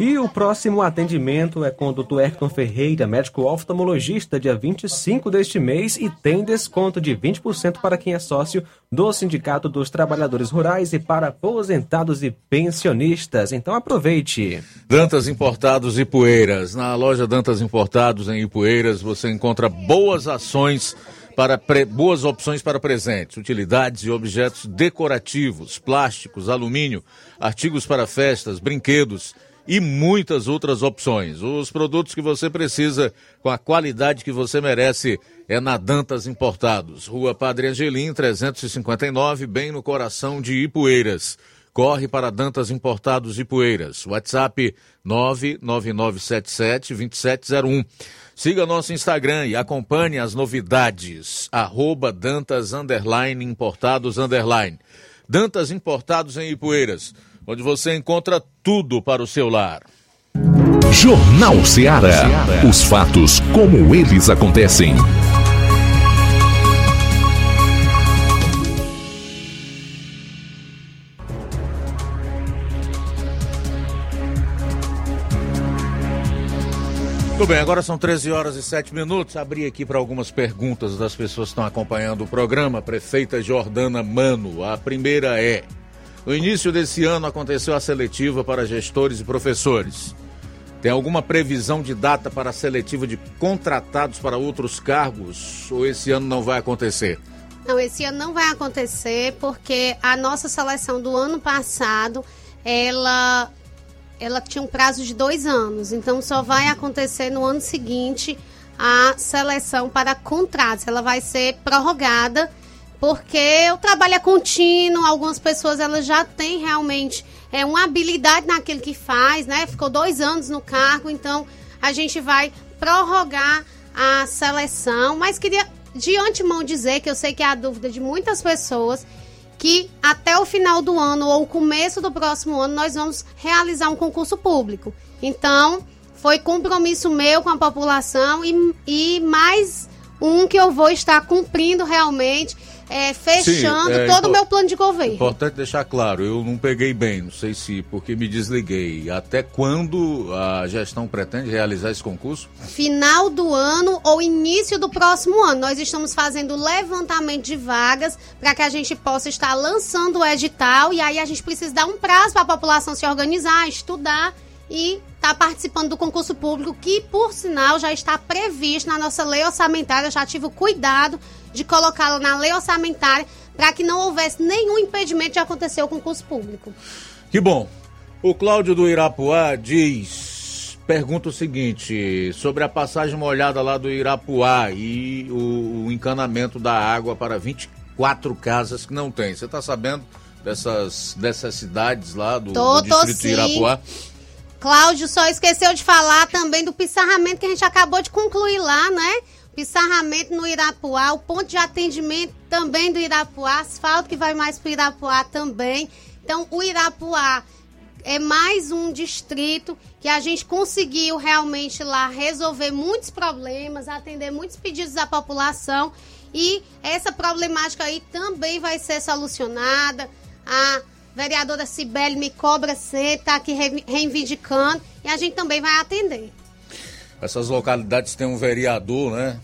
E o próximo atendimento é com o Dr. Ayrton Ferreira, médico oftalmologista, dia 25 deste mês e tem desconto de 20% para quem é sócio do Sindicato dos Trabalhadores Rurais e para aposentados e pensionistas. Então aproveite. Dantas Importados e Poeiras. Na loja Dantas Importados em Ipueiras você encontra boas ações para pre... boas opções para presentes, utilidades e objetos decorativos, plásticos, alumínio, artigos para festas, brinquedos e muitas outras opções. Os produtos que você precisa com a qualidade que você merece é na Dantas Importados, Rua Padre Angelim, 359, bem no coração de Ipueiras. Corre para Dantas Importados Ipueiras. WhatsApp 999772701. Siga nosso Instagram e acompanhe as novidades. Arroba Dantas Underline Importados Underline. Dantas Importados em Ipueiras onde você encontra tudo para o seu lar. Jornal Ceará. Os fatos como eles acontecem. Tudo bem, agora são 13 horas e 7 minutos. Abri aqui para algumas perguntas das pessoas que estão acompanhando o programa. Prefeita Jordana Mano, a primeira é: no início desse ano aconteceu a seletiva para gestores e professores. Tem alguma previsão de data para a seletiva de contratados para outros cargos ou esse ano não vai acontecer? Não, esse ano não vai acontecer porque a nossa seleção do ano passado, ela, ela tinha um prazo de dois anos. Então só vai acontecer no ano seguinte a seleção para contratos. Ela vai ser prorrogada porque o trabalho é contínuo, algumas pessoas elas já têm realmente é, uma habilidade naquilo que faz, né? Ficou dois anos no cargo, então a gente vai prorrogar a seleção, mas queria de antemão dizer que eu sei que é a dúvida de muitas pessoas que até o final do ano ou o começo do próximo ano nós vamos realizar um concurso público. Então, foi compromisso meu com a população e, e mais um que eu vou estar cumprindo realmente é, fechando Sim, é, todo o meu plano de governo. Importante deixar claro, eu não peguei bem, não sei se porque me desliguei. Até quando a gestão pretende realizar esse concurso? Final do ano ou início do próximo ano. Nós estamos fazendo levantamento de vagas para que a gente possa estar lançando o edital e aí a gente precisa dar um prazo para a população se organizar, estudar e está participando do concurso público, que, por sinal, já está previsto na nossa lei orçamentária. Eu já tive o cuidado de colocá-la na lei orçamentária para que não houvesse nenhum impedimento de acontecer o concurso público. Que bom. O Cláudio do Irapuá diz, pergunta o seguinte, sobre a passagem molhada lá do Irapuá e o, o encanamento da água para 24 casas que não tem. Você está sabendo dessas, dessas cidades lá do, tô, do distrito de Irapuá? Cláudio só esqueceu de falar também do pissarramento que a gente acabou de concluir lá, né? Pissarramento no Irapuá, o ponto de atendimento também do Irapuá, asfalto que vai mais para o Irapuá também. Então, o Irapuá é mais um distrito que a gente conseguiu realmente lá resolver muitos problemas, atender muitos pedidos da população e essa problemática aí também vai ser solucionada. A vereadora Cibele me cobra sempre, está aqui reivindicando e a gente também vai atender. Essas localidades têm um vereador, né?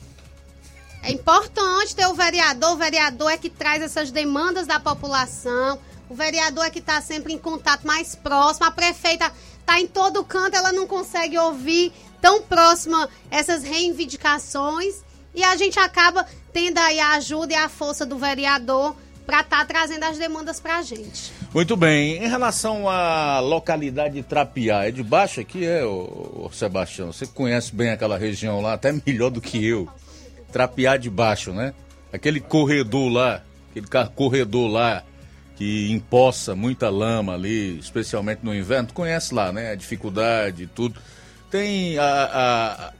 É importante ter o vereador, o vereador é que traz essas demandas da população, o vereador é que está sempre em contato mais próximo, a prefeita está em todo canto, ela não consegue ouvir tão próxima essas reivindicações e a gente acaba tendo aí a ajuda e a força do vereador para estar tá trazendo as demandas para a gente. Muito bem. Em relação à localidade de Trapiá, é de baixo aqui, é, o Sebastião? Você conhece bem aquela região lá, até melhor do que eu. Trapiá de baixo, né? Aquele corredor lá, aquele corredor lá que empoça muita lama ali, especialmente no inverno. Tu conhece lá, né? A dificuldade e tudo. Tem a,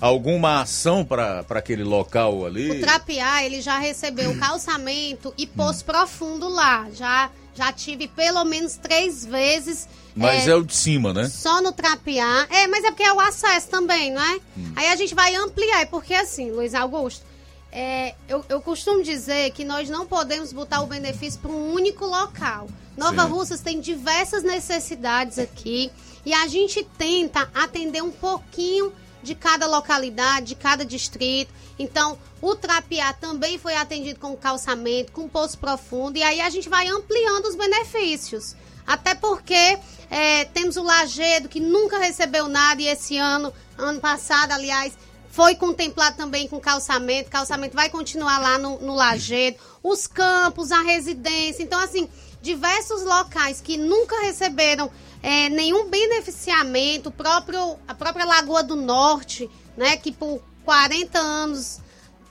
a alguma ação para aquele local ali? O Trapiá, ele já recebeu calçamento e poço profundo lá. Já Já tive pelo menos três vezes. Mas é, o de cima, né? Só no trapear. É, mas é porque é o acesso também, não é? Hum. Aí a gente vai ampliar. É porque assim, Luiz Augusto, é, eu, eu costumo dizer que nós não podemos botar o benefício para um único local. Nova Sim. Russas tem diversas necessidades aqui e a gente tenta atender um pouquinho de cada localidade, de cada distrito. Então, o Trapiá também foi atendido com calçamento, com poço profundo, e aí a gente vai ampliando os benefícios. Até porque é, temos o Lagedo, que nunca recebeu nada, e esse ano, ano passado, aliás, foi contemplado também com calçamento. Calçamento vai continuar lá no, no Lagedo. Os campos, a residência. Então, assim, diversos locais que nunca receberam é, nenhum beneficiamento, próprio, a própria Lagoa do Norte, né, que por 40 anos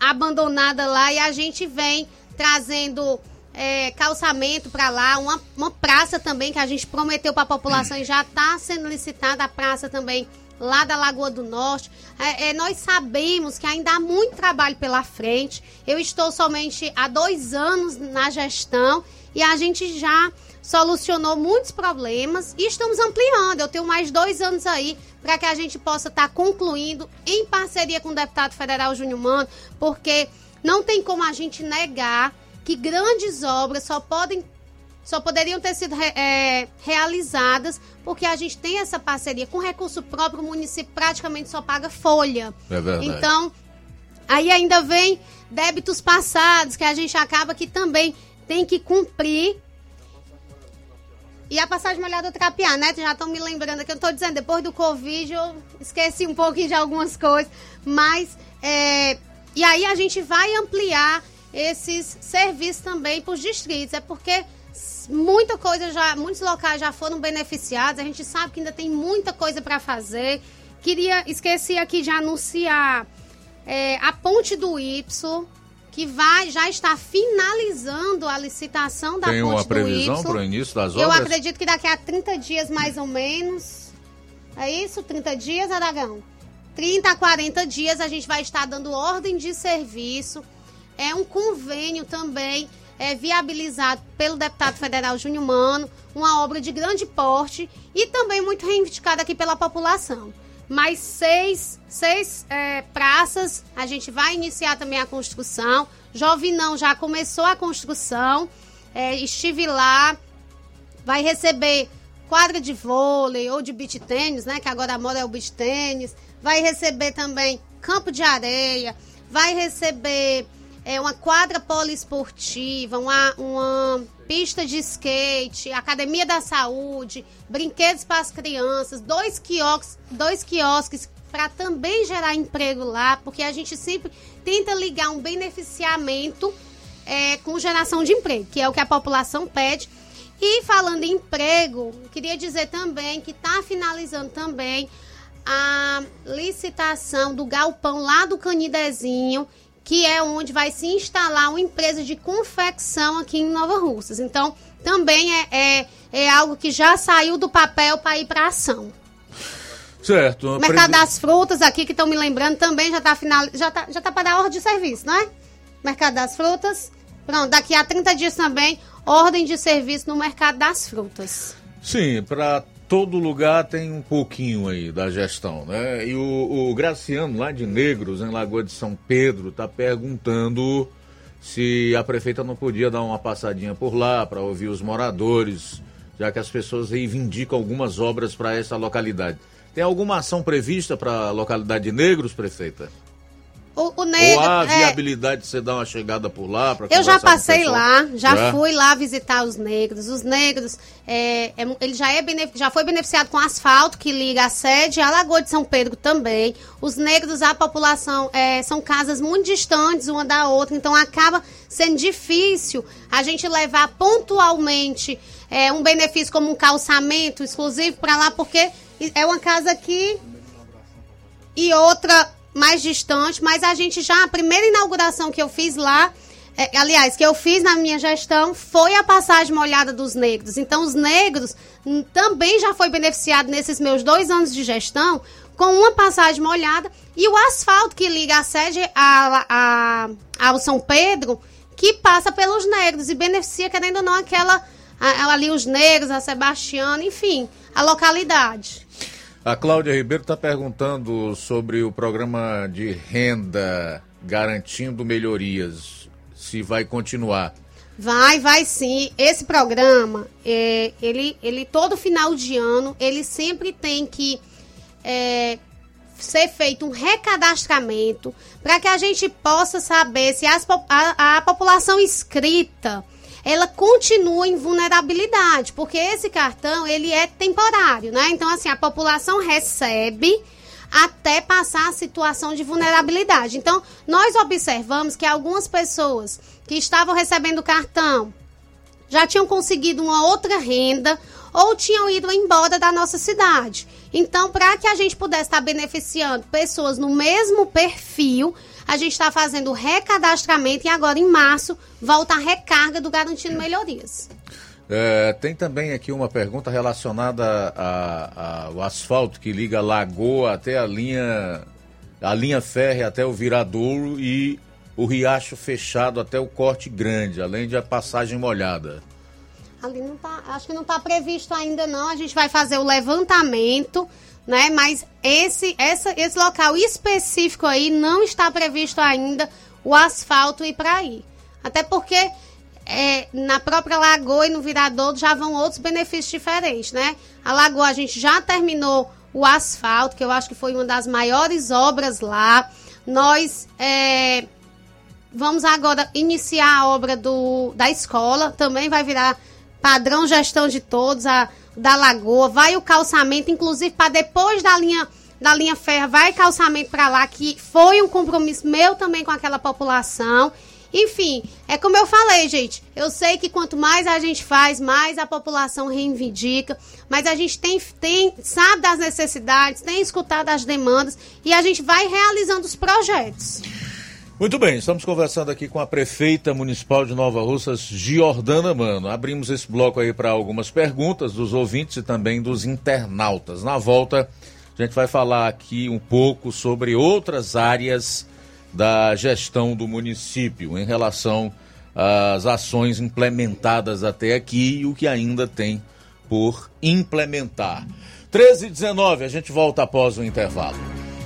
abandonada lá e a gente vem trazendo é, calçamento para lá, uma, uma praça também que a gente prometeu para a população e já está sendo licitada a praça também lá da Lagoa do Norte. É, é, nós sabemos que ainda há muito trabalho pela frente. Eu estou somente há dois anos na gestão e a gente já solucionou muitos problemas e estamos ampliando. Eu tenho mais dois anos aí para que a gente possa estar tá concluindo em parceria com o deputado federal Júnior Mano, porque não tem como a gente negar que grandes obras só podem só poderiam ter sido é, realizadas porque a gente tem essa parceria com recurso próprio, o município praticamente só paga folha. É verdade. Então, aí ainda vem débitos passados que a gente acaba que também tem que cumprir e a passagem molhada trapear, né? Já estão me lembrando que eu estou dizendo, depois do Covid eu esqueci um pouquinho de algumas coisas. Mas, é, e aí a gente vai ampliar esses serviços também para os distritos. É porque muita coisa já, muitos locais já foram beneficiados. A gente sabe que ainda tem muita coisa para fazer. Queria, esqueci aqui de anunciar é, a ponte do Y, que vai já está finalizando a licitação da Tem ponte uma previsão para o início das Eu obras? acredito que daqui a 30 dias, mais ou menos. É isso? 30 dias, Aragão? 30 a 40 dias a gente vai estar dando ordem de serviço. É um convênio também é, viabilizado pelo deputado federal Júnior Mano, uma obra de grande porte e também muito reivindicada aqui pela população. Mais seis, seis é, praças, a gente vai iniciar também a construção. Jovinão já começou a construção, é, estive lá, vai receber quadra de vôlei ou de beach tênis, né? Que agora a moda é o beach tênis. Vai receber também campo de areia, vai receber é, uma quadra poliesportiva, uma, uma pista de skate, academia da saúde, brinquedos para as crianças, dois quiosques, dois quiosques para também gerar emprego lá, porque a gente sempre tenta ligar um beneficiamento é, com geração de emprego, que é o que a população pede. E falando em emprego, queria dizer também que está finalizando também a licitação do galpão lá do Canidezinho, que é onde vai se instalar uma empresa de confecção aqui em Nova Russas. Então, também é, é, é algo que já saiu do papel para ir para ação. Certo. O mercado das frutas aqui, que estão me lembrando, também já está final, já tá, já tá para dar ordem de serviço, não é? Mercado das frutas. Pronto, daqui a 30 dias também, ordem de serviço no mercado das frutas. Sim, para todo lugar tem um pouquinho aí da gestão, né? E o, o Graciano, lá de Negros, em Lagoa de São Pedro, está perguntando se a prefeita não podia dar uma passadinha por lá para ouvir os moradores, já que as pessoas reivindicam algumas obras para essa localidade. Tem alguma ação prevista para a localidade de Negros, prefeita? O, o negro, Ou há é, viabilidade de você dar uma chegada por lá? Eu já passei lá, já Já? fui lá visitar os negros. Os negros, é, é, ele já, é já foi beneficiado com asfalto que liga a sede à Lagoa de São Pedro também. Os negros, a população, é, são casas muito distantes uma da outra, então acaba sendo difícil a gente levar pontualmente é, um benefício como um calçamento exclusivo para lá, porque é uma casa que e outra mais distante, mas a gente já, a primeira inauguração que eu fiz lá, é, aliás, que eu fiz na minha gestão, foi a passagem molhada dos negros. Então, os negros também já foi beneficiado nesses meus dois anos de gestão com uma passagem molhada e o asfalto que liga a sede a, a- ao São Pedro, que passa pelos negros e beneficia, querendo ou não, aquela ali os negros, a Sebastiana, enfim, a localidade. A Cláudia Ribeiro está perguntando sobre o programa de renda garantindo melhorias, se vai continuar. Vai, vai sim. Esse programa, é, ele, ele todo final de ano, ele sempre tem que é, ser feito um recadastramento para que a gente possa saber se as a, a população inscrita ela continua em vulnerabilidade, porque esse cartão ele é temporário, né? Então assim a população recebe até passar a situação de vulnerabilidade. Então nós observamos que algumas pessoas que estavam recebendo cartão já tinham conseguido uma outra renda ou tinham ido embora da nossa cidade. Então, para que a gente pudesse estar beneficiando pessoas no mesmo perfil, a gente está fazendo o recadastramento e agora em março volta a recarga do Garantindo Melhorias. É, tem também aqui uma pergunta relacionada a- ao asfalto que liga a Lagoa até a linha, a linha férrea até o Viradouro e o Riacho fechado até o Corte Grande, além de a passagem molhada. Ali não tá, acho que não está previsto ainda não. A gente vai fazer o levantamento, né? Mas esse, essa, esse local específico aí não está previsto ainda o asfalto ir para aí. Até porque é, na própria lagoa e no Viradouro já vão outros benefícios diferentes, né? A lagoa a gente já terminou o asfalto, que eu acho que foi uma das maiores obras lá. Nós é, Vamos agora iniciar a obra do, da escola. Também vai virar padrão gestão de todos, a, da lagoa. Vai o calçamento, inclusive para depois da linha da linha ferra, vai calçamento para lá, que foi um compromisso meu também com aquela população. Enfim, é como eu falei, gente. Eu sei que quanto mais a gente faz, mais a população reivindica. Mas a gente tem, tem sabe das necessidades, tem escutado as demandas e a gente vai realizando os projetos. Muito bem, estamos conversando aqui com a prefeita municipal de Nova Russas, Giordana Mano. Abrimos esse bloco aí para algumas perguntas dos ouvintes e também dos internautas. Na volta, a gente vai falar aqui um pouco sobre outras áreas da gestão do município em relação às ações implementadas até aqui e o que ainda tem por implementar. 13 e 19, a gente volta após o intervalo.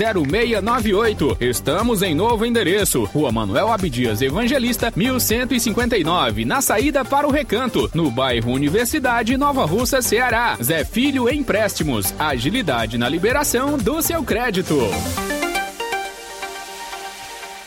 0698. Estamos em novo endereço. Rua Manuel Abdias Evangelista, 1159, na saída para o Recanto, no bairro Universidade, Nova Russa, Ceará. Zé Filho Empréstimos. Agilidade na liberação do seu crédito.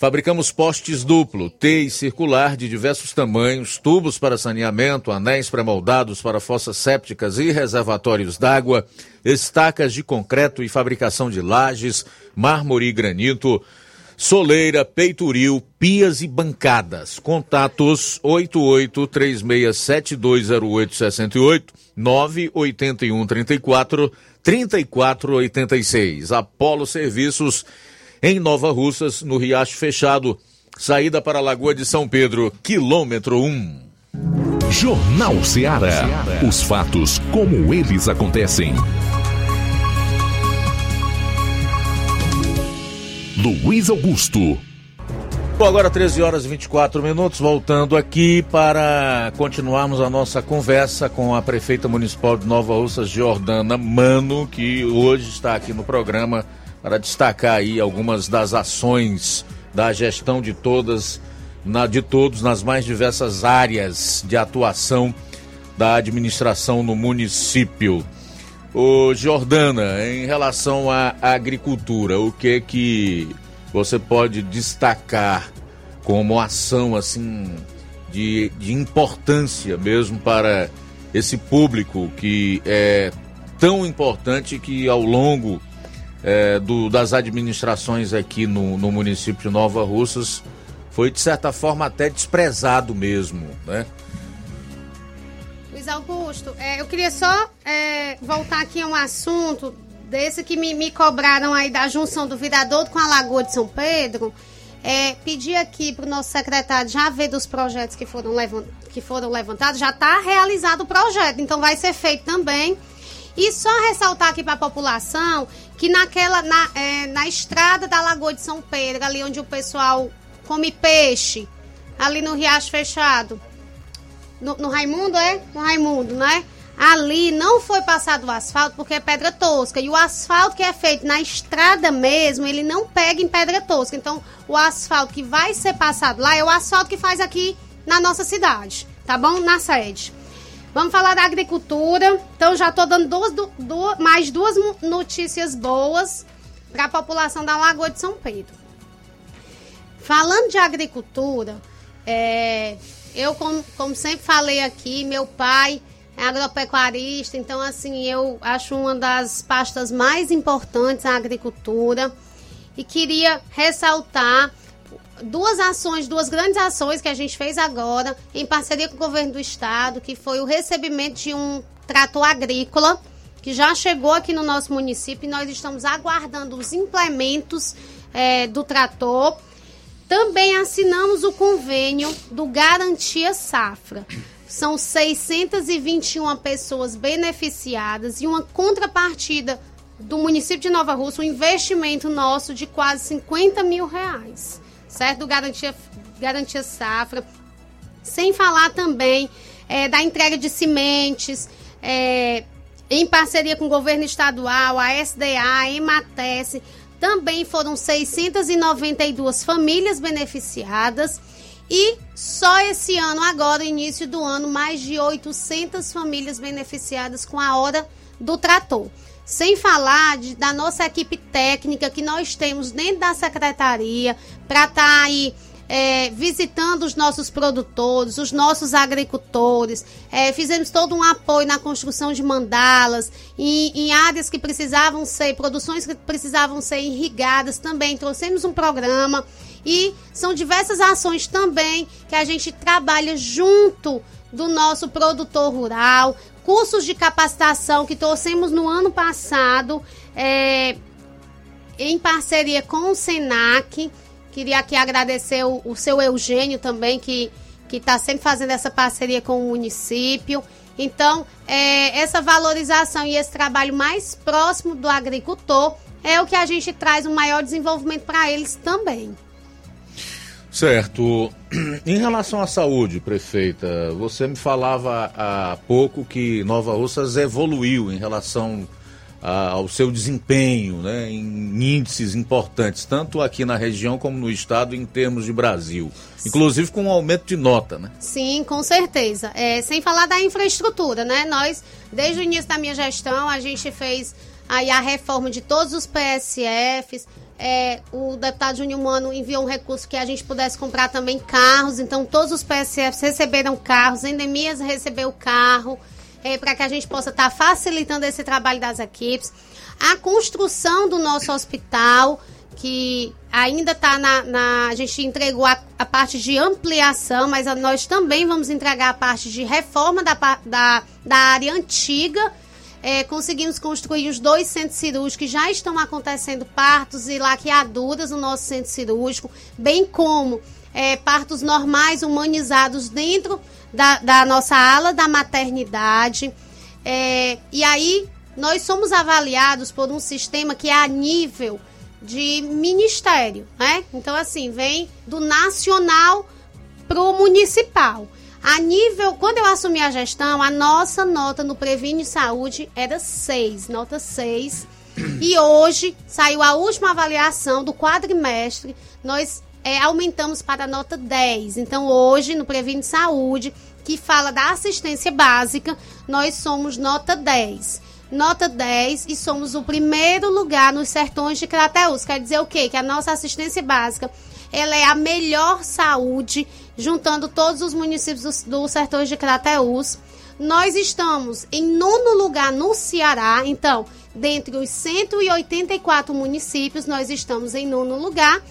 Fabricamos postes duplo, T e circular de diversos tamanhos, tubos para saneamento, anéis pré-moldados para fossas sépticas e reservatórios d'água, estacas de concreto e fabricação de lajes, mármore e granito, soleira, peitoril, pias e bancadas. Contatos 8836720868 98134 3486. Apolo Serviços em Nova Russas, no Riacho Fechado, saída para a Lagoa de São Pedro, quilômetro 1. Jornal Ceará. Os fatos como eles acontecem. Luiz Augusto. Bom, agora 13 horas e 24 minutos, voltando aqui para continuarmos a nossa conversa com a prefeita municipal de Nova Russas, Jordana Mano, que hoje está aqui no programa para destacar aí algumas das ações da gestão de todas, na, de todos nas mais diversas áreas de atuação da administração no município. Ô Jordana, em relação à agricultura, o que que você pode destacar como ação assim de, de importância mesmo para esse público que é tão importante que ao longo é, do, das administrações aqui no, no município de Nova Russas foi de certa forma até desprezado mesmo, né? Luiz Augusto, é, eu queria só é, voltar aqui a um assunto desse que me, me cobraram aí da junção do Viradouro com a Lagoa de São Pedro. É, pedir aqui para o nosso secretário já ver dos projetos que foram, levant, que foram levantados, já está realizado o projeto, então vai ser feito também. E só ressaltar aqui para a população que naquela na, é, na estrada da Lagoa de São Pedro, ali onde o pessoal come peixe, ali no Riacho Fechado, no, no Raimundo, é? No Raimundo, né? Ali não foi passado o asfalto porque é pedra tosca. E o asfalto que é feito na estrada mesmo, ele não pega em pedra tosca. Então, o asfalto que vai ser passado lá é o asfalto que faz aqui na nossa cidade, tá bom? Na sede. Vamos falar da agricultura. Então, já estou dando duas, duas, mais duas notícias boas para a população da Lagoa de São Pedro. Falando de agricultura, é, eu, como, como sempre falei aqui, meu pai é agropecuarista, então, assim, eu acho uma das pastas mais importantes a agricultura. E queria ressaltar duas ações, duas grandes ações que a gente fez agora, em parceria com o governo do estado, que foi o recebimento de um trator agrícola, que já chegou aqui no nosso município, e nós estamos aguardando os implementos é, do trator. Também assinamos o convênio do Garantia Safra. São 621 pessoas beneficiadas e uma contrapartida do município de Nova Rússia, um investimento nosso de quase 50 mil reais certo? Do Garantia, Garantia Safra. Sem falar também é, da entrega de sementes, é, em parceria com o governo estadual, a SDA, a Ematese, também foram 692 famílias beneficiadas. E só esse ano, agora, início do ano, mais de 800 famílias beneficiadas com a hora do trator. Sem falar de, da nossa equipe técnica que nós temos dentro da secretaria para estar tá aí é, visitando os nossos produtores, os nossos agricultores. É, fizemos todo um apoio na construção de mandalas, em, em, áreas que precisavam ser, produções que precisavam ser irrigadas também. Trouxemos um programa e são diversas ações também que a gente trabalha junto do nosso produtor rural, cursos de capacitação que trouxemos no ano passado, é, em parceria com o SENAC. Queria aqui agradecer o, o seu Eugênio também, que está sempre fazendo essa parceria com o município. Então, é, essa valorização e esse trabalho mais próximo do agricultor é o que a gente traz um maior desenvolvimento para eles também. Certo. Em relação à saúde, prefeita, você me falava há pouco que Nova Russas evoluiu em relação ao seu desempenho né, em índices importantes, tanto aqui na região como no estado, em termos de Brasil. Inclusive com um aumento de nota, né? Sim, com certeza. É, sem falar da infraestrutura, né? Nós, desde o início da minha gestão, a gente fez aí a reforma de todos os PSFs. É, o deputado Júnior Mano enviou um recurso que a gente pudesse comprar também carros. Então, todos os PSFs receberam carros, Endemias recebeu carro é, para que a gente possa estar tá facilitando esse trabalho das equipes. A construção do nosso hospital, que ainda está na, na, A gente entregou a, a, parte de ampliação, mas a, nós também vamos entregar a parte de reforma da, da, da área antiga. É, conseguimos construir os dois centros cirúrgicos que já estão acontecendo partos e laqueaduras no nosso centro cirúrgico, bem como é, partos normais humanizados dentro da, da nossa ala da maternidade. É, e aí nós somos avaliados por um sistema que é a nível de ministério, né? Então, assim, vem do nacional para o municipal. A nível, quando eu assumi a gestão, a nossa nota no Previne Saúde era 6, nota 6. E hoje saiu a última avaliação do quadrimestre, nós é, aumentamos para a nota 10. Então, hoje, no Previne Saúde, que fala da assistência básica, nós somos nota 10. Nota 10 e somos o primeiro lugar nos sertões de Crateus. Quer dizer o quê? Que a nossa assistência básica ela é a melhor saúde, juntando todos os municípios dos do sertões de Crateus. Nós estamos em nono lugar no Ceará, então, dentre os 184 municípios, nós estamos em nono lugar.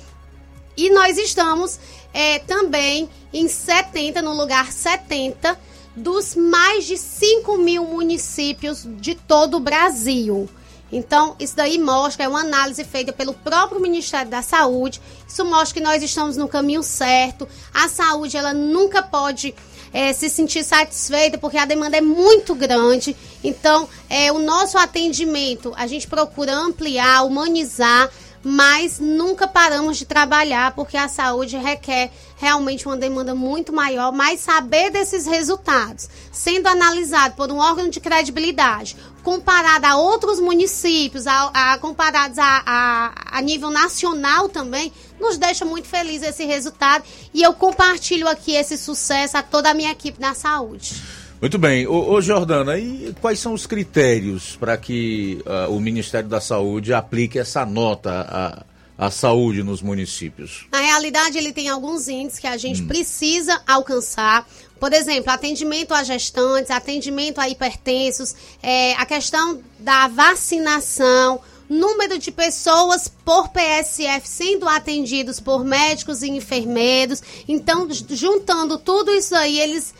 E nós estamos é, também em 70, no lugar 70, dos mais de 5 mil municípios de todo o Brasil. Então, isso daí mostra, é uma análise feita pelo próprio Ministério da Saúde. Isso mostra que nós estamos no caminho certo. A saúde, ela nunca pode é, se sentir satisfeita, porque a demanda é muito grande. Então, é, o nosso atendimento, a gente procura ampliar, humanizar mas nunca paramos de trabalhar porque a saúde requer realmente uma demanda muito maior, mas saber desses resultados, sendo analisado por um órgão de credibilidade, comparado a outros municípios, a, a comparados a, a, a nível nacional também, nos deixa muito feliz esse resultado e eu compartilho aqui esse sucesso a toda a minha equipe da saúde. Muito bem. Ô, ô Jordana, e quais são os critérios para que uh, o Ministério da Saúde aplique essa nota à, à saúde nos municípios? Na realidade, ele tem alguns índices que a gente hum. precisa alcançar. Por exemplo, atendimento a gestantes, atendimento a hipertensos, é, a questão da vacinação, número de pessoas por PSF sendo atendidos por médicos e enfermeiros. Então, juntando tudo isso aí, eles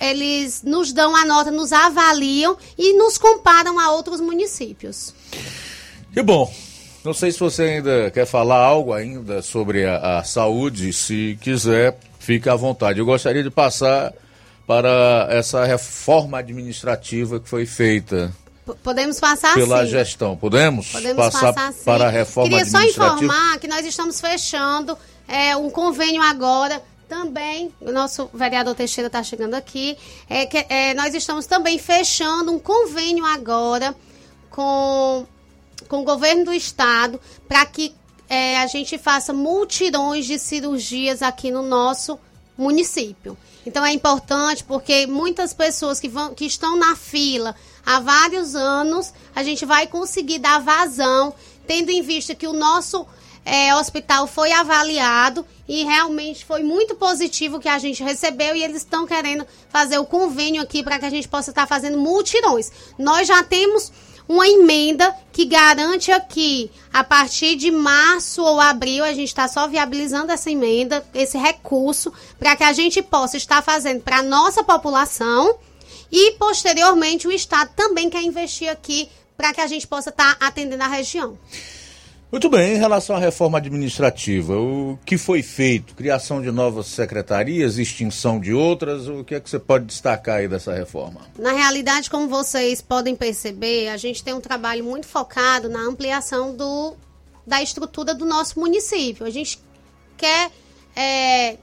eles nos dão a nota, nos avaliam e nos comparam a outros municípios. Que bom. Não sei se você ainda quer falar algo ainda sobre a, a saúde, se quiser, fique à vontade. Eu gostaria de passar para essa reforma administrativa que foi feita Podemos passar pela sim. gestão. Podemos? Podemos passar, passar para a reforma Queria administrativa. Queria só informar que nós estamos fechando é, um convênio agora também, o nosso vereador Teixeira está chegando aqui, é que é, nós estamos também fechando um convênio agora com, com o governo do estado para que é, a gente faça multirões de cirurgias aqui no nosso município. Então é importante porque muitas pessoas que, vão, que estão na fila há vários anos, a gente vai conseguir dar vazão, tendo em vista que o nosso é, hospital foi avaliado e realmente foi muito positivo que a gente recebeu e eles estão querendo fazer o convênio aqui para que a gente possa estar fazendo multirões. Nós já temos uma emenda que garante aqui, a partir de março ou abril, a gente está só viabilizando essa emenda, esse recurso, para que a gente possa estar fazendo para a nossa população e, posteriormente, o Estado também quer investir aqui para que a gente possa estar atendendo a região. Muito bem, em relação à reforma administrativa, o que foi feito? Criação de novas secretarias, extinção de outras, o que é que você pode destacar aí dessa reforma? Na realidade, como vocês podem perceber, a gente tem um trabalho muito focado na ampliação do, da estrutura do nosso município. A gente quer, é,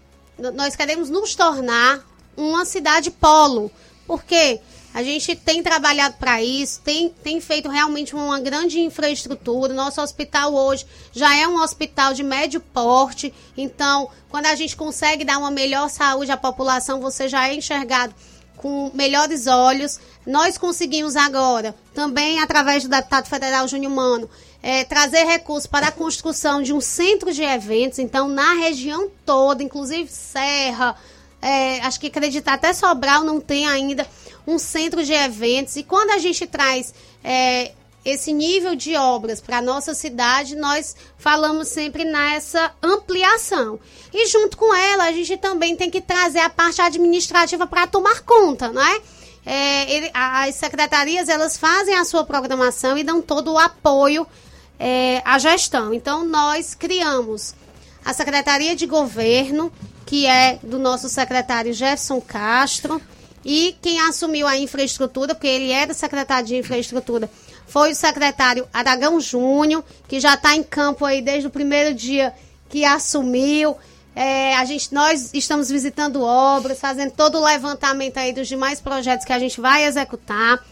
nós queremos nos tornar uma cidade polo, porque a gente tem trabalhado para isso, tem, tem feito realmente uma grande infraestrutura. Nosso hospital hoje já é um hospital de médio porte. Então, quando a gente consegue dar uma melhor saúde à população, você já é enxergado com melhores olhos. Nós conseguimos agora, também através do deputado federal Júnior Mano, é, trazer recursos para a construção de um centro de eventos. Então, na região toda, inclusive Serra, é, acho que acreditar até Sobral não tem ainda um centro de eventos. E quando a gente traz é, esse nível de obras para a nossa cidade, nós falamos sempre nessa ampliação. E junto com ela, a gente também tem que trazer a parte administrativa para tomar conta, não é? é ele, as secretarias, elas fazem a sua programação e dão todo o apoio é, à gestão. Então, nós criamos a Secretaria de Governo, que é do nosso secretário Jefferson Castro, e quem assumiu a infraestrutura, porque ele era secretário de infraestrutura, foi o secretário Aragão Júnior, que já está em campo aí desde o primeiro dia que assumiu. É, a gente, nós estamos visitando obras, fazendo todo o levantamento aí dos demais projetos que a gente vai executar.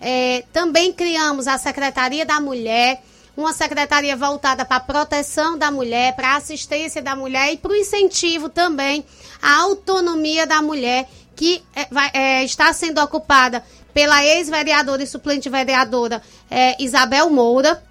É, também criamos a Secretaria da Mulher, uma secretaria voltada para a proteção da mulher, para a assistência da mulher e para o incentivo também à autonomia da mulher, que é, vai, é, está sendo ocupada pela ex-vereadora e suplente vereadora é, Isabel Moura.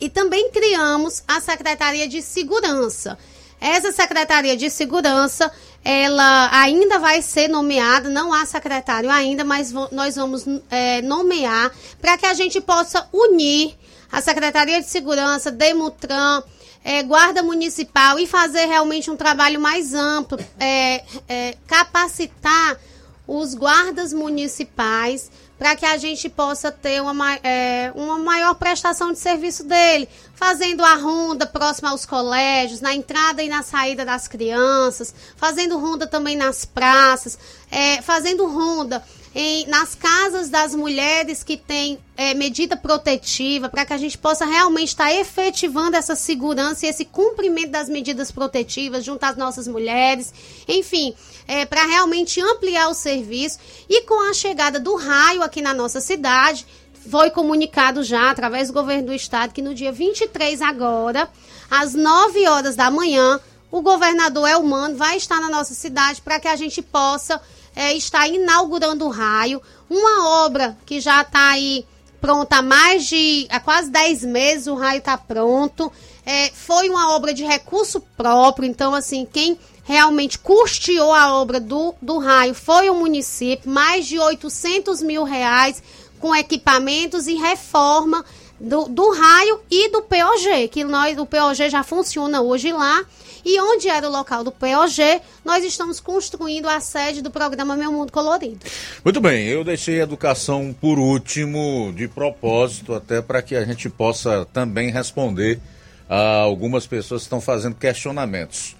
E também criamos a Secretaria de Segurança. Essa Secretaria de Segurança, ela ainda vai ser nomeada, não há secretário ainda, mas nós vamos é, nomear para que a gente possa unir a Secretaria de Segurança, Demutran, é, Guarda Municipal e fazer realmente um trabalho mais amplo, é, é, capacitar os guardas municipais para que a gente possa ter uma, é, uma maior prestação de serviço dele, fazendo a ronda próxima aos colégios, na entrada e na saída das crianças, fazendo ronda também nas praças, é, fazendo ronda em, nas casas das mulheres que têm é, medida protetiva, para que a gente possa realmente estar tá efetivando essa segurança e esse cumprimento das medidas protetivas junto às nossas mulheres, enfim, é, para realmente ampliar o serviço. E com a chegada do raio aqui na nossa cidade, foi comunicado já através do governo do estado que no dia 23 agora, às 9 horas da manhã, o governador Elmano vai estar na nossa cidade para que a gente possa é, está inaugurando o raio, uma obra que já está aí pronta há mais de há quase 10 meses, o raio está pronto. É, foi uma obra de recurso próprio, então assim, quem realmente custeou a obra do, do raio foi o município, mais de 800 mil reais com equipamentos e reforma do, do raio e do POG, que nós, o POG já funciona hoje lá e onde era o local do POG, nós estamos construindo a sede do programa Meu Mundo Colorido. Muito bem, eu deixei a educação por último, de propósito, até para que a gente possa também responder a algumas pessoas que estão fazendo questionamentos.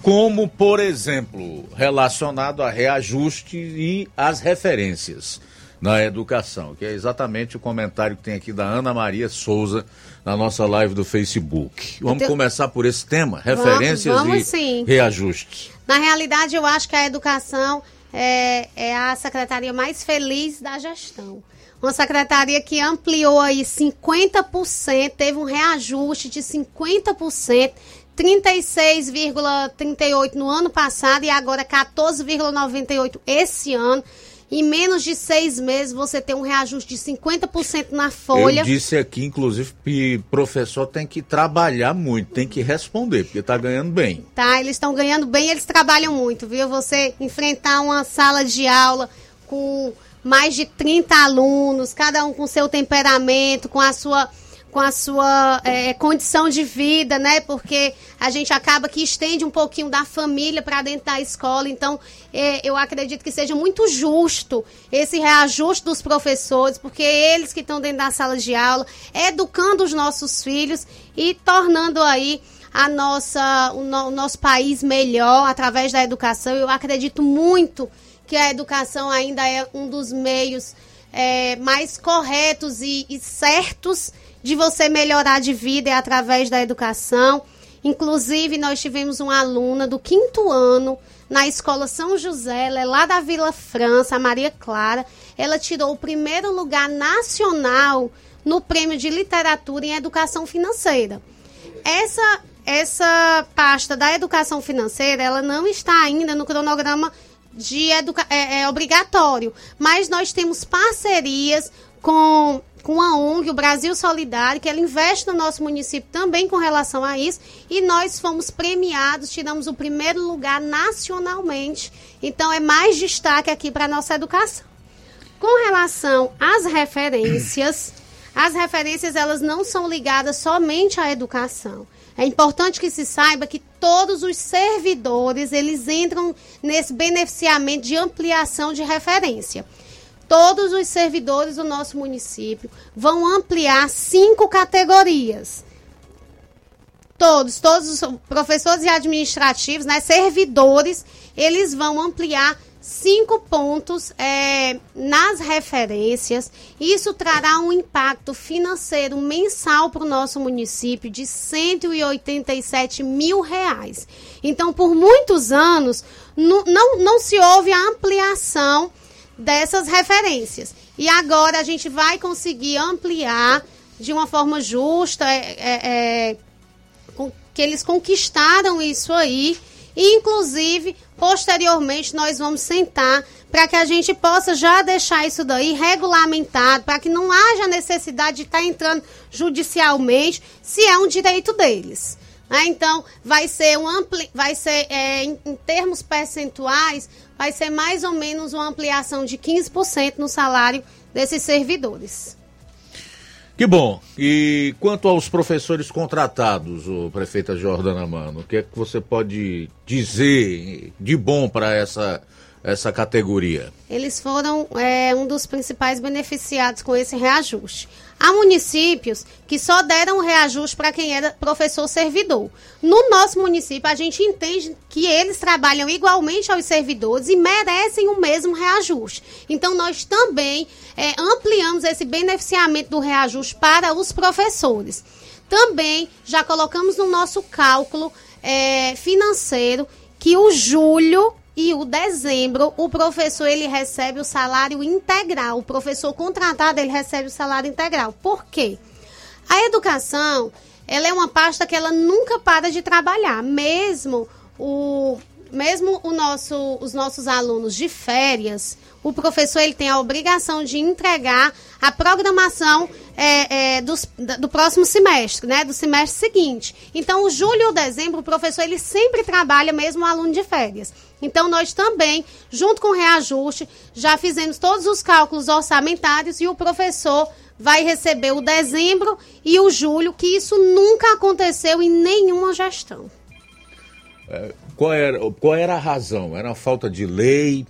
Como, por exemplo, relacionado a reajuste e as referências na educação, que é exatamente o comentário que tem aqui da Ana Maria Souza na nossa live do Facebook. Vamos tenho... começar por esse tema, referências vamos, vamos, e sim. reajustes. Na realidade, eu acho que a educação é, é a secretaria mais feliz da gestão. Uma secretaria que ampliou aí 50%, teve um reajuste de 50%, 36,38 no ano passado e agora 14,98 esse ano. Em menos de seis meses você tem um reajuste de 50% na folha. Eu disse aqui, inclusive, que professor tem que trabalhar muito, tem que responder, porque está ganhando bem. Tá, eles estão ganhando bem eles trabalham muito, viu? Você enfrentar uma sala de aula com mais de 30 alunos, cada um com seu temperamento, com a sua com a sua é, condição de vida, né? Porque a gente acaba que estende um pouquinho da família para dentro da escola. Então, é, eu acredito que seja muito justo esse reajuste dos professores, porque eles que estão dentro da sala de aula, educando os nossos filhos e tornando aí a nossa, o, no, o nosso país melhor através da educação. Eu acredito muito que a educação ainda é um dos meios é, mais corretos e, e certos de você melhorar de vida é através da educação. Inclusive, nós tivemos uma aluna do quinto ano na escola São José, ela é lá da Vila França, a Maria Clara. Ela tirou o primeiro lugar nacional no prêmio de literatura em educação financeira. Essa essa pasta da educação financeira, ela não está ainda no cronograma de educa é, é obrigatório, mas nós temos parcerias com com a ONG, o Brasil Solidário, que ela investe no nosso município também com relação a isso, e nós fomos premiados, tiramos o primeiro lugar nacionalmente. Então é mais destaque aqui para a nossa educação. Com relação às referências, as referências elas não são ligadas somente à educação. É importante que se saiba que todos os servidores, eles entram nesse beneficiamento de ampliação de referência todos os servidores do nosso município vão ampliar cinco categorias. Todos, todos os professores e administrativos, né, servidores, eles vão ampliar cinco pontos é, nas referências. Isso trará um impacto financeiro mensal para o nosso município de 187 mil reais. Então, por muitos anos, não, não, não se houve a ampliação dessas referências. E agora a gente vai conseguir ampliar de uma forma justa, é, é, é, que eles conquistaram isso aí. E, inclusive, posteriormente, nós vamos sentar para que a gente possa já deixar isso daí regulamentado, para que não haja necessidade de estar tá entrando judicialmente, se é um direito deles. Né? Então, vai ser um ampli, vai ser é, em, em termos percentuais, vai ser mais ou menos uma ampliação de 15% no salário desses servidores. Que bom. E quanto aos professores contratados, o prefeita Jordana Mano, o que é que você pode dizer de bom para essa essa categoria? Eles foram é, um dos principais beneficiados com esse reajuste. Há municípios que só deram reajuste para quem era professor servidor. No nosso município, a gente entende que eles trabalham igualmente aos servidores e merecem o mesmo reajuste. Então, nós também é, ampliamos esse beneficiamento do reajuste para os professores. Também já colocamos no nosso cálculo é, financeiro que o julho e o dezembro, o professor ele recebe o salário integral. O professor contratado ele recebe o salário integral. Por quê? A educação, ela é uma pasta que ela nunca para de trabalhar, mesmo o mesmo o nosso, os nossos alunos de férias, o professor ele tem a obrigação de entregar a programação é, é, dos, do próximo semestre, né, do semestre seguinte. Então, o julho e o dezembro, o professor ele sempre trabalha mesmo o aluno de férias. Então, nós também, junto com o reajuste, já fizemos todos os cálculos orçamentários e o professor vai receber o dezembro e o julho, que isso nunca aconteceu em nenhuma gestão. É, qual, era, qual era a razão? Era a falta de lei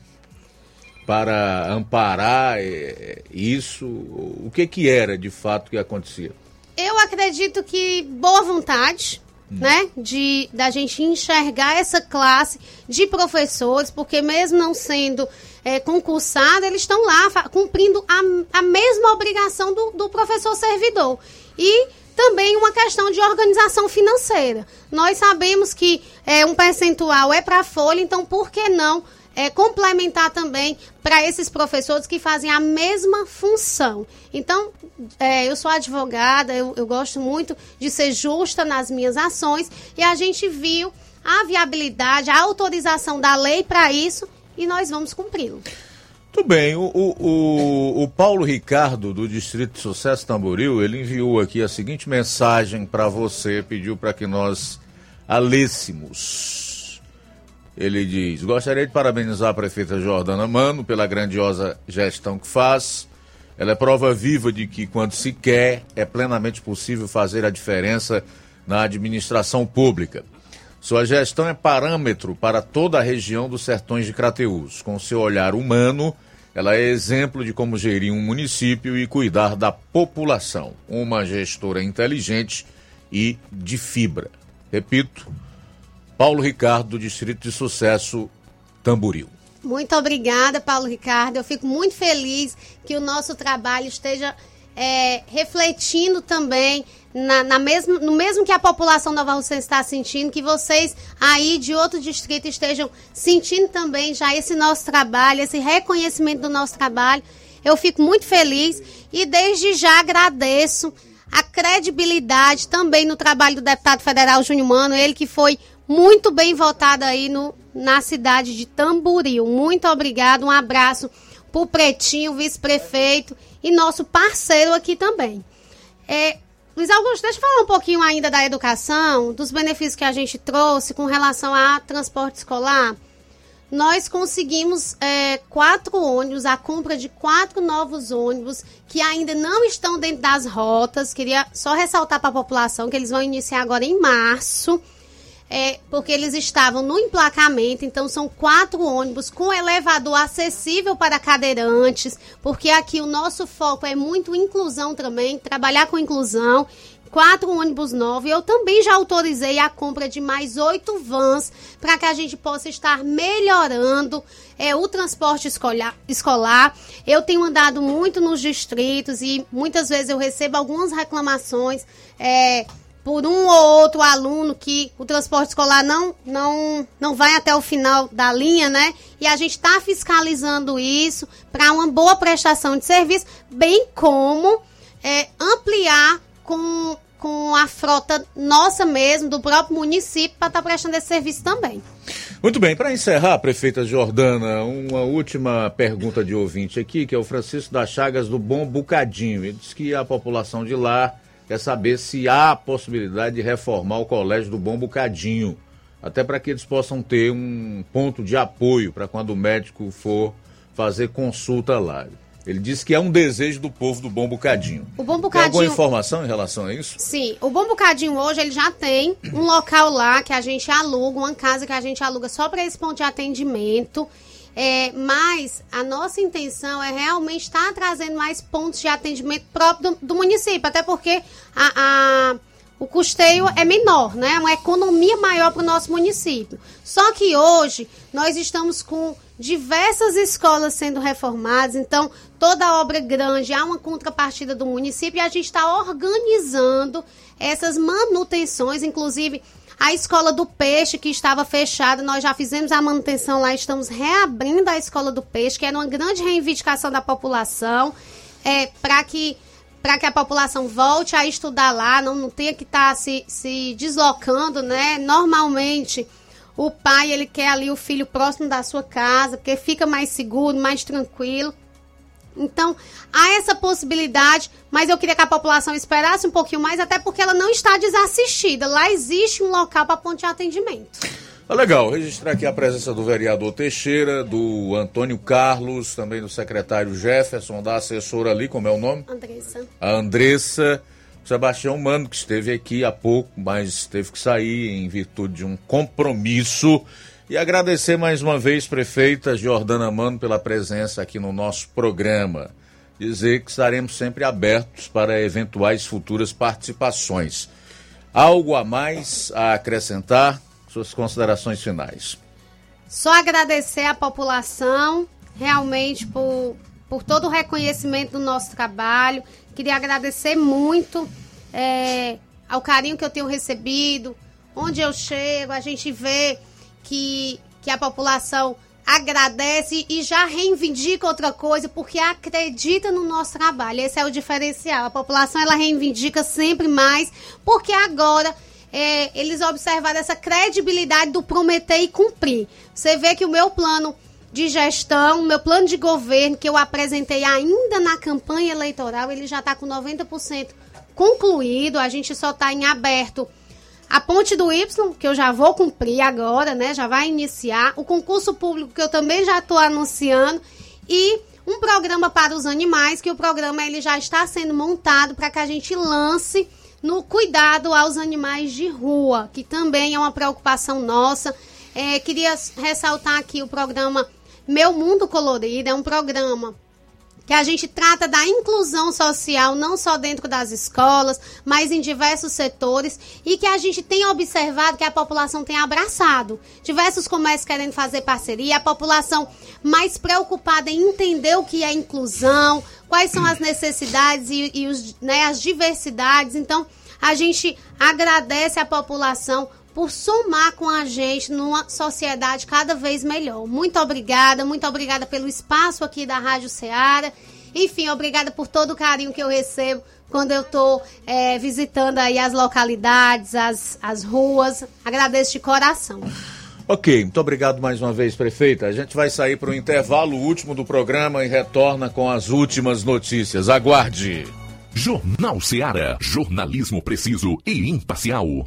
para amparar é, isso? O que, que era de fato que acontecia? Eu acredito que boa vontade, né, de da gente enxergar essa classe de professores, porque mesmo não sendo é, concursado, eles estão lá cumprindo a, a mesma obrigação do, do professor servidor. E também uma questão de organização financeira. Nós sabemos que é, um percentual é para a folha, então por que não é, complementar também para esses professores que fazem a mesma função. Então, é, eu sou advogada, eu, eu gosto muito de ser justa nas minhas ações e a gente viu a viabilidade, a autorização da lei para isso e nós vamos cumpri-lo. Muito bem, o, o, o, Paulo Ricardo, do Distrito de Sucesso Tamboril, ele enviou aqui a seguinte mensagem para você, pediu para que nós a lêssemos. Ele diz: Gostaria de parabenizar a prefeita Jordana Mano pela grandiosa gestão que faz. Ela é prova viva de que, quando se quer, é plenamente possível fazer a diferença na administração pública. Sua gestão é parâmetro para toda a região dos sertões de Crateús. Com seu olhar humano, ela é exemplo de como gerir um município e cuidar da população. Uma gestora inteligente e de fibra. Repito, Paulo Ricardo, do Distrito de Sucesso, Tamboril. Muito obrigada, Paulo Ricardo. Eu fico muito feliz que o nosso trabalho esteja é, refletindo também na, na mesmo, no mesmo que a população Nova Rússia está sentindo, que vocês aí de outro distrito estejam sentindo também já esse nosso trabalho, esse reconhecimento do nosso trabalho. Eu fico muito feliz e desde já agradeço a credibilidade também no trabalho do deputado federal Júnior Mano, ele que foi muito bem votado aí no, na cidade de Tamboril. Muito obrigado, um abraço pro Pretinho, vice-prefeito e nosso parceiro aqui também. É, Luiz Augusto, deixa eu falar um pouquinho ainda da educação, dos benefícios que a gente trouxe com relação a transporte escolar. Nós conseguimos é, quatro ônibus, a compra de quatro novos ônibus que ainda não estão dentro das rotas. Queria só ressaltar para a população que eles vão iniciar agora em março é, porque eles estavam no emplacamento, então são quatro ônibus com elevador acessível para cadeirantes, porque aqui o nosso foco é muito inclusão também, trabalhar com inclusão. Quatro ônibus novos. Eu também já autorizei a compra de mais oito vans para que a gente possa estar melhorando é, o transporte escolar, escolar. Eu tenho andado muito nos distritos e muitas vezes eu recebo algumas reclamações. É, por um ou outro aluno que o transporte escolar não, não, não vai até o final da linha, né? E a gente está fiscalizando isso para uma boa prestação de serviço, bem como é, ampliar com, com a frota nossa mesmo, do próprio município, para estar tá prestando esse serviço também. Muito bem, para encerrar, prefeita Jordana, uma última pergunta de ouvinte aqui, que é o Francisco das Chagas do Bom Bucadinho. Ele diz que a população de lá quer saber se há a possibilidade de reformar o Colégio do Bom Bocadinho, até para que eles possam ter um ponto de apoio para quando o médico for fazer consulta lá. Ele disse que é um desejo do povo do Bom Bocadinho. O Bom Bocadinho... Tem alguma informação em relação a isso? Sim, o Bom Bocadinho hoje ele já tem um local lá que a gente aluga, uma casa que a gente aluga só para esse ponto de atendimento. É, mas a nossa intenção é realmente estar trazendo mais pontos de atendimento próprio do, do município, até porque a, a, o custeio é menor, né? É uma economia maior para o nosso município. Só que hoje nós estamos com diversas escolas sendo reformadas, então toda obra grande há uma contrapartida do município e a gente está organizando essas manutenções, inclusive a escola do peixe, que estava fechada, nós já fizemos a manutenção lá, estamos reabrindo a escola do peixe, que era uma grande reivindicação da população, é, para que para que a população volte a estudar lá, não, não tenha que estar tá se, se deslocando, né? Normalmente, o pai, ele quer ali o filho próximo da sua casa, porque fica mais seguro, mais tranquilo. Então, há essa possibilidade, mas eu queria que a população esperasse um pouquinho mais, até porque ela não está desassistida. Lá existe um local para ponte de atendimento. Ah, legal, registrar aqui a presença do vereador Teixeira, do Antônio Carlos, também do secretário Jefferson, da assessora ali, como é o nome? Andressa. A Andressa. O Sebastião Mano, que esteve aqui há pouco, mas teve que sair em virtude de um compromisso e agradecer mais uma vez, prefeita Jordana Mano, pela presença aqui no nosso programa. Dizer que estaremos sempre abertos para eventuais futuras participações. Algo a mais a acrescentar? Suas considerações finais. Só agradecer à população, realmente, por, por todo o reconhecimento do nosso trabalho. Queria agradecer muito é, ao carinho que eu tenho recebido. Onde eu chego, a gente vê que, que a população agradece e já reivindica outra coisa porque acredita no nosso trabalho. Esse é o diferencial. A população ela reivindica sempre mais porque agora é, eles observaram essa credibilidade do prometer e cumprir. Você vê que o meu plano de gestão, meu plano de governo que eu apresentei ainda na campanha eleitoral, ele já está com 90% concluído. A gente só está em aberto a ponte do Y, que eu já vou cumprir agora, né? Já vai iniciar. O concurso público, que eu também já estou anunciando. E um programa para os animais, que o programa ele já está sendo montado para que a gente lance no cuidado aos animais de rua, que também é uma preocupação nossa. É, queria ressaltar aqui o programa Meu Mundo Colorido, é um programa que a gente trata da inclusão social não só dentro das escolas, mas em diversos setores e que a gente tem observado que a população tem abraçado. Diversos comércios querendo fazer parceria, a população mais preocupada em entender o que é inclusão, quais são as necessidades e, e os, né, as diversidades. Então, a gente agradece a população por somar com a gente numa sociedade cada vez melhor. Muito obrigada, muito obrigada pelo espaço aqui da Rádio Ceará. Enfim, obrigada por todo o carinho que eu recebo quando eu estou é, visitando aí as localidades, as, as ruas. Agradeço de coração. Ok, muito obrigado mais uma vez, prefeita. A gente vai sair para o intervalo último do programa e retorna com as últimas notícias. Aguarde. Jornal Ceará, jornalismo preciso e imparcial.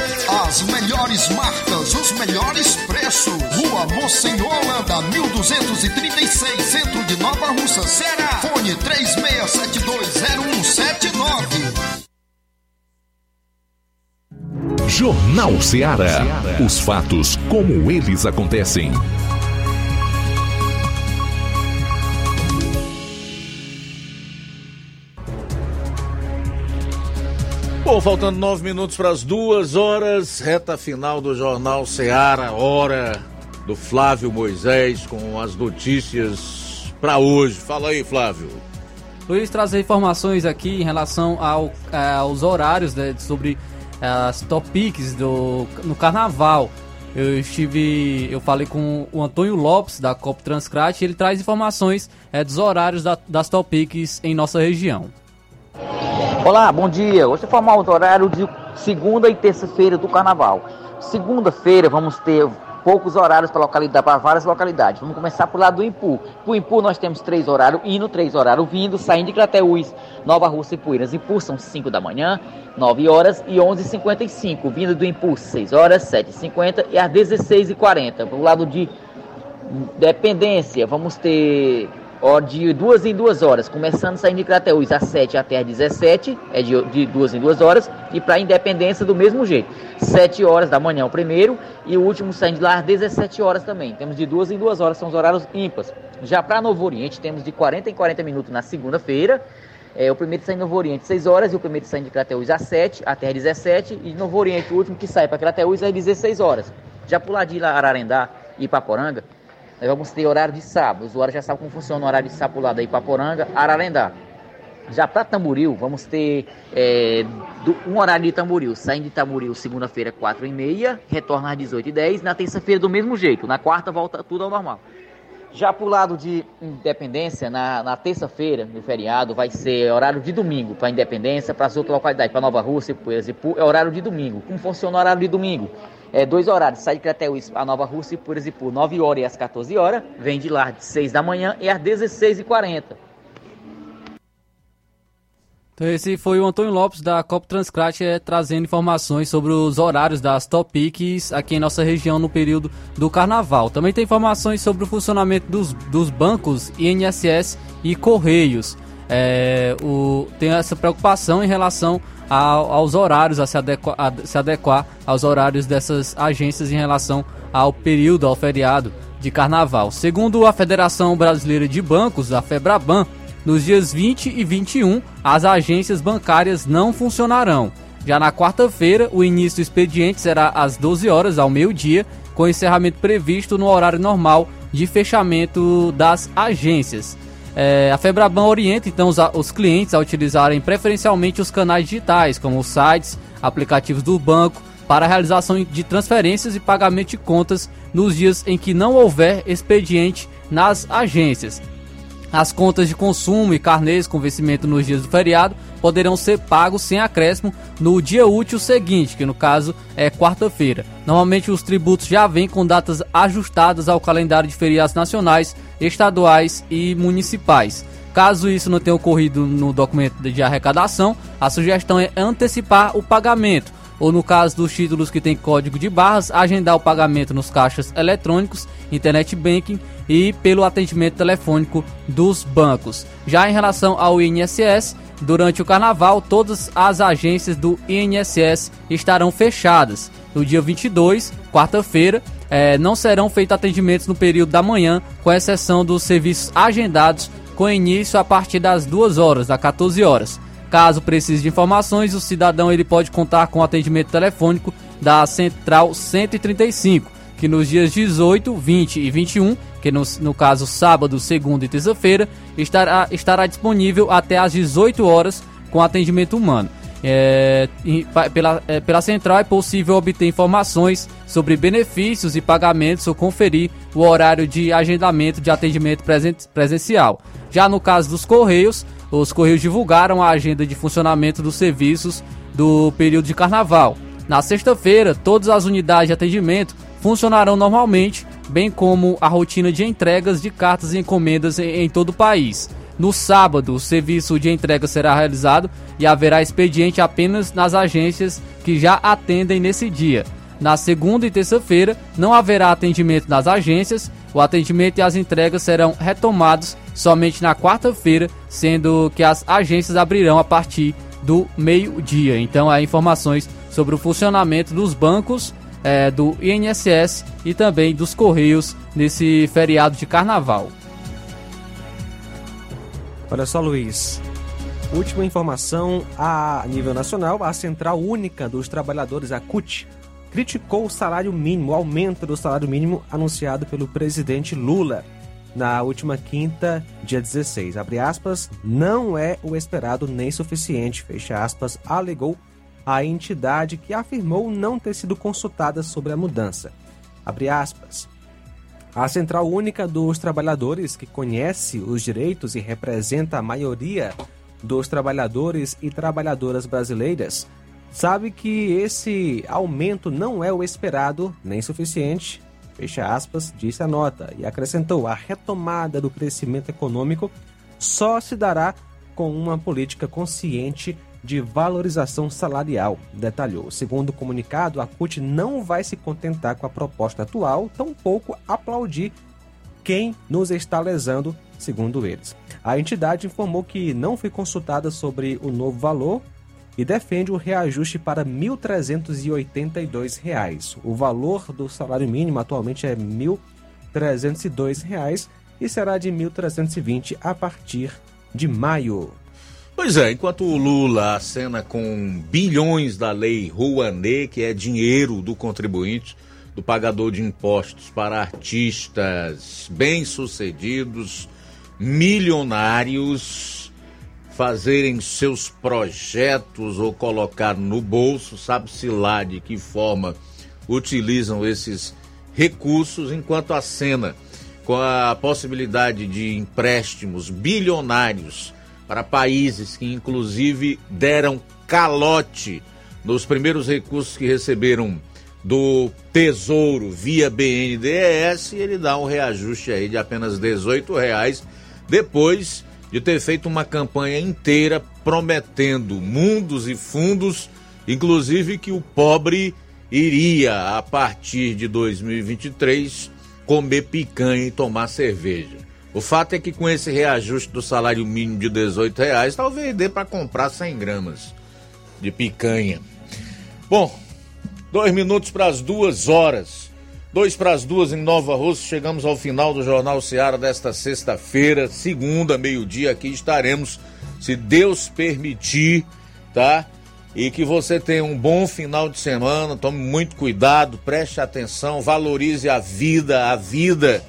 As melhores marcas, os melhores preços. Rua Monsenhor Holanda, 1236, centro de Nova Russa, Ceará. Fone 36720179. Jornal Ceará. Os fatos como eles acontecem. Bom, faltando nove minutos para as duas horas, reta final do Jornal Seara, hora do Flávio Moisés com as notícias para hoje. Fala aí, Flávio. Luiz, trazer informações aqui em relação ao, eh, aos horários né, sobre eh, as topics do, no carnaval. Eu estive, eu falei com o Antônio Lopes da Cop Transcrat e ele traz informações é, dos horários da, das topics em nossa região. Olá, bom dia. Hoje vou formar o horário de segunda e terça-feira do carnaval. Segunda-feira vamos ter poucos horários para localidade, para várias localidades. Vamos começar por lado do Impu. Por Impu nós temos três horários indo, três horários vindo, saindo de Crateús, Nova Rússia e Poeiras. Impu são 5 da manhã, 9 horas e 11h55. Vindo do Impu, 6 horas, 7h50 e às 16h40. Pro lado de Dependência, vamos ter de duas em duas horas, começando saindo de Crateús às 7 até às 17, é de, de duas em duas horas, e para Independência do mesmo jeito, 7 horas da manhã o primeiro, e o último saindo de lá às 17 horas também. Temos de duas em duas horas, são os horários ímpares. Já para Novo Oriente, temos de 40 em 40 minutos na segunda-feira, é, o primeiro sai em Novo Oriente 6 horas, e o primeiro sai de Crateús às 7 até às 17, e Novo Oriente, o último que sai para Crateús às 16 horas. Já por lá de Ararendá e Paporanga, nós vamos ter horário de sábado. O usuário já sabe como funciona o horário de sábado lá da Ipaporanga, Ararendá. Já para Tamboril, vamos ter é, do, um horário de Tamboril. Saindo de Tamboril, segunda-feira, 4 e meia, retorna às 18 e 10 Na terça-feira, do mesmo jeito. Na quarta, volta tudo ao normal. Já para o lado de Independência, na, na terça-feira, no feriado, vai ser horário de domingo para Independência, para as outras localidades, para Nova Rússia, Poeiras e Pu, é horário de domingo. Como funciona o horário de domingo? É, dois horários, sai de Crateús a Nova Rússia e Poeiras e Pu, 9 horas e às 14 horas, vem de lá de 6 da manhã e às 16h40. Então esse foi o Antônio Lopes da Copa Transcrat é, trazendo informações sobre os horários das Topics aqui em nossa região no período do carnaval. Também tem informações sobre o funcionamento dos, dos bancos INSS e Correios. É, o, tem essa preocupação em relação ao, aos horários, a se, adequa, a se adequar aos horários dessas agências em relação ao período, ao feriado de carnaval. Segundo a Federação Brasileira de Bancos, a FEBRABAN, nos dias 20 e 21, as agências bancárias não funcionarão. Já na quarta-feira, o início do expediente será às 12 horas, ao meio-dia, com encerramento previsto no horário normal de fechamento das agências. É, a Febraban orienta então os, os, clientes a utilizarem preferencialmente os canais digitais, como os sites, aplicativos do banco, para a realização de transferências e pagamento de contas nos dias em que não houver expediente nas agências. As contas de consumo e carnês com vencimento nos dias do feriado poderão ser pagos sem acréscimo no dia útil seguinte, que no caso é quarta-feira. Normalmente os tributos já vêm com datas ajustadas ao calendário de feriados nacionais, estaduais e municipais. Caso isso não tenha ocorrido no documento de arrecadação, a sugestão é antecipar o pagamento, ou no caso dos títulos que têm código de barras, agendar o pagamento nos caixas eletrônicos, internet banking e pelo atendimento telefônico dos bancos. Já em relação ao INSS, durante o carnaval, todas as agências do INSS estarão fechadas. No dia 22, quarta-feira, eh, não serão feitos atendimentos no período da manhã, com exceção dos serviços agendados com início a partir das 2 horas, das 14 horas. Caso precise de informações, o cidadão ele pode contar com atendimento telefônico da Central 135 que nos dias 18, 20 e 21, que no, no caso sábado, segunda e terça-feira, estará, estará disponível até às 18 horas com atendimento humano. É, pela, é, pela central é possível obter informações sobre benefícios e pagamentos ou conferir o horário de agendamento de atendimento presen presencial. Já no caso dos Correios, os Correios divulgaram a agenda de funcionamento dos serviços do período de carnaval. Na sexta-feira, todas as unidades de atendimento funcionarão normalmente, bem como a rotina de entregas de cartas e encomendas em, em todo o país. No sábado, o serviço de entrega será realizado e haverá expediente apenas nas agências que já atendem nesse dia. Na segunda e terça-feira, não haverá atendimento nas agências. O atendimento e as entregas serão retomados somente na quarta-feira, sendo que as agências abrirão a partir do meio-dia. Então, há informações sobre o funcionamento dos bancos é, do INSS e também dos Correios nesse feriado de carnaval. Olha só, Luiz. Última informação a nível nacional, a Central Única dos Trabalhadores, a CUT, criticou o salário mínimo, o aumento do salário mínimo anunciado pelo presidente Lula na última quinta, dia 16. Abre aspas, não é o esperado nem suficiente, fecha aspas, alegou a entidade que afirmou não ter sido consultada sobre a mudança. Abre aspas. A Central Única dos Trabalhadores, que conhece os direitos e representa a maioria dos trabalhadores e trabalhadoras brasileiras, sabe que esse aumento não é o esperado nem suficiente, fecha aspas, disse a nota, e acrescentou: a retomada do crescimento econômico só se dará com uma política consciente de valorização salarial, detalhou. Segundo o comunicado, a CUT não vai se contentar com a proposta atual, tampouco aplaudir quem nos está lesando, segundo eles. A entidade informou que não foi consultada sobre o novo valor e defende o reajuste para R$ 1.382. O valor do salário mínimo atualmente é R$ 1.302 e será de R$ 1.320 a partir de maio. Pois é, enquanto o Lula acena com bilhões da lei Rouanet, que é dinheiro do contribuinte, do pagador de impostos para artistas bem-sucedidos, milionários, fazerem seus projetos ou colocar no bolso, sabe-se lá de que forma utilizam esses recursos, enquanto acena com a possibilidade de empréstimos bilionários para países que, inclusive, deram calote nos primeiros recursos que receberam do Tesouro via BNDES, ele dá um reajuste aí de apenas 18 reais, depois de ter feito uma campanha inteira prometendo mundos e fundos, inclusive que o pobre iria, a partir de 2023, comer picanha e tomar cerveja. O fato é que com esse reajuste do salário mínimo de 18 reais, talvez dê para comprar 100 gramas de picanha. Bom, dois minutos para as duas horas. Dois para as duas em Nova Rússia. Chegamos ao final do Jornal Seara desta sexta-feira, segunda, meio-dia. Aqui estaremos, se Deus permitir, tá? E que você tenha um bom final de semana. Tome muito cuidado, preste atenção, valorize a vida, a vida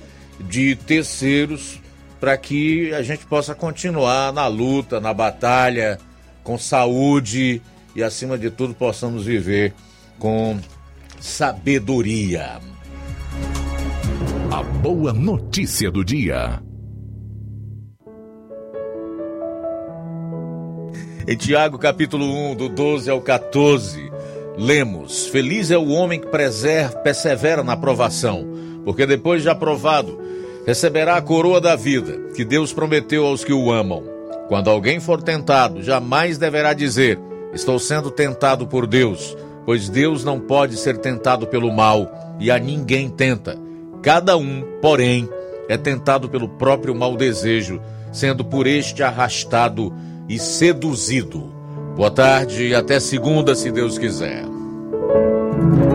de terceiros para que a gente possa continuar na luta, na batalha, com saúde e, acima de tudo, possamos viver com sabedoria. A boa notícia do dia. Em Tiago, capítulo 1, do 12 ao 14, lemos: Feliz é o homem que persevera na provação, porque depois de aprovado, receberá a coroa da vida que Deus prometeu aos que o amam. Quando alguém for tentado, jamais deverá dizer: Estou sendo tentado por Deus, pois Deus não pode ser tentado pelo mal e a ninguém tenta. Cada um, porém, é tentado pelo próprio mau desejo, sendo por este arrastado e seduzido. Boa tarde e até segunda, se Deus quiser.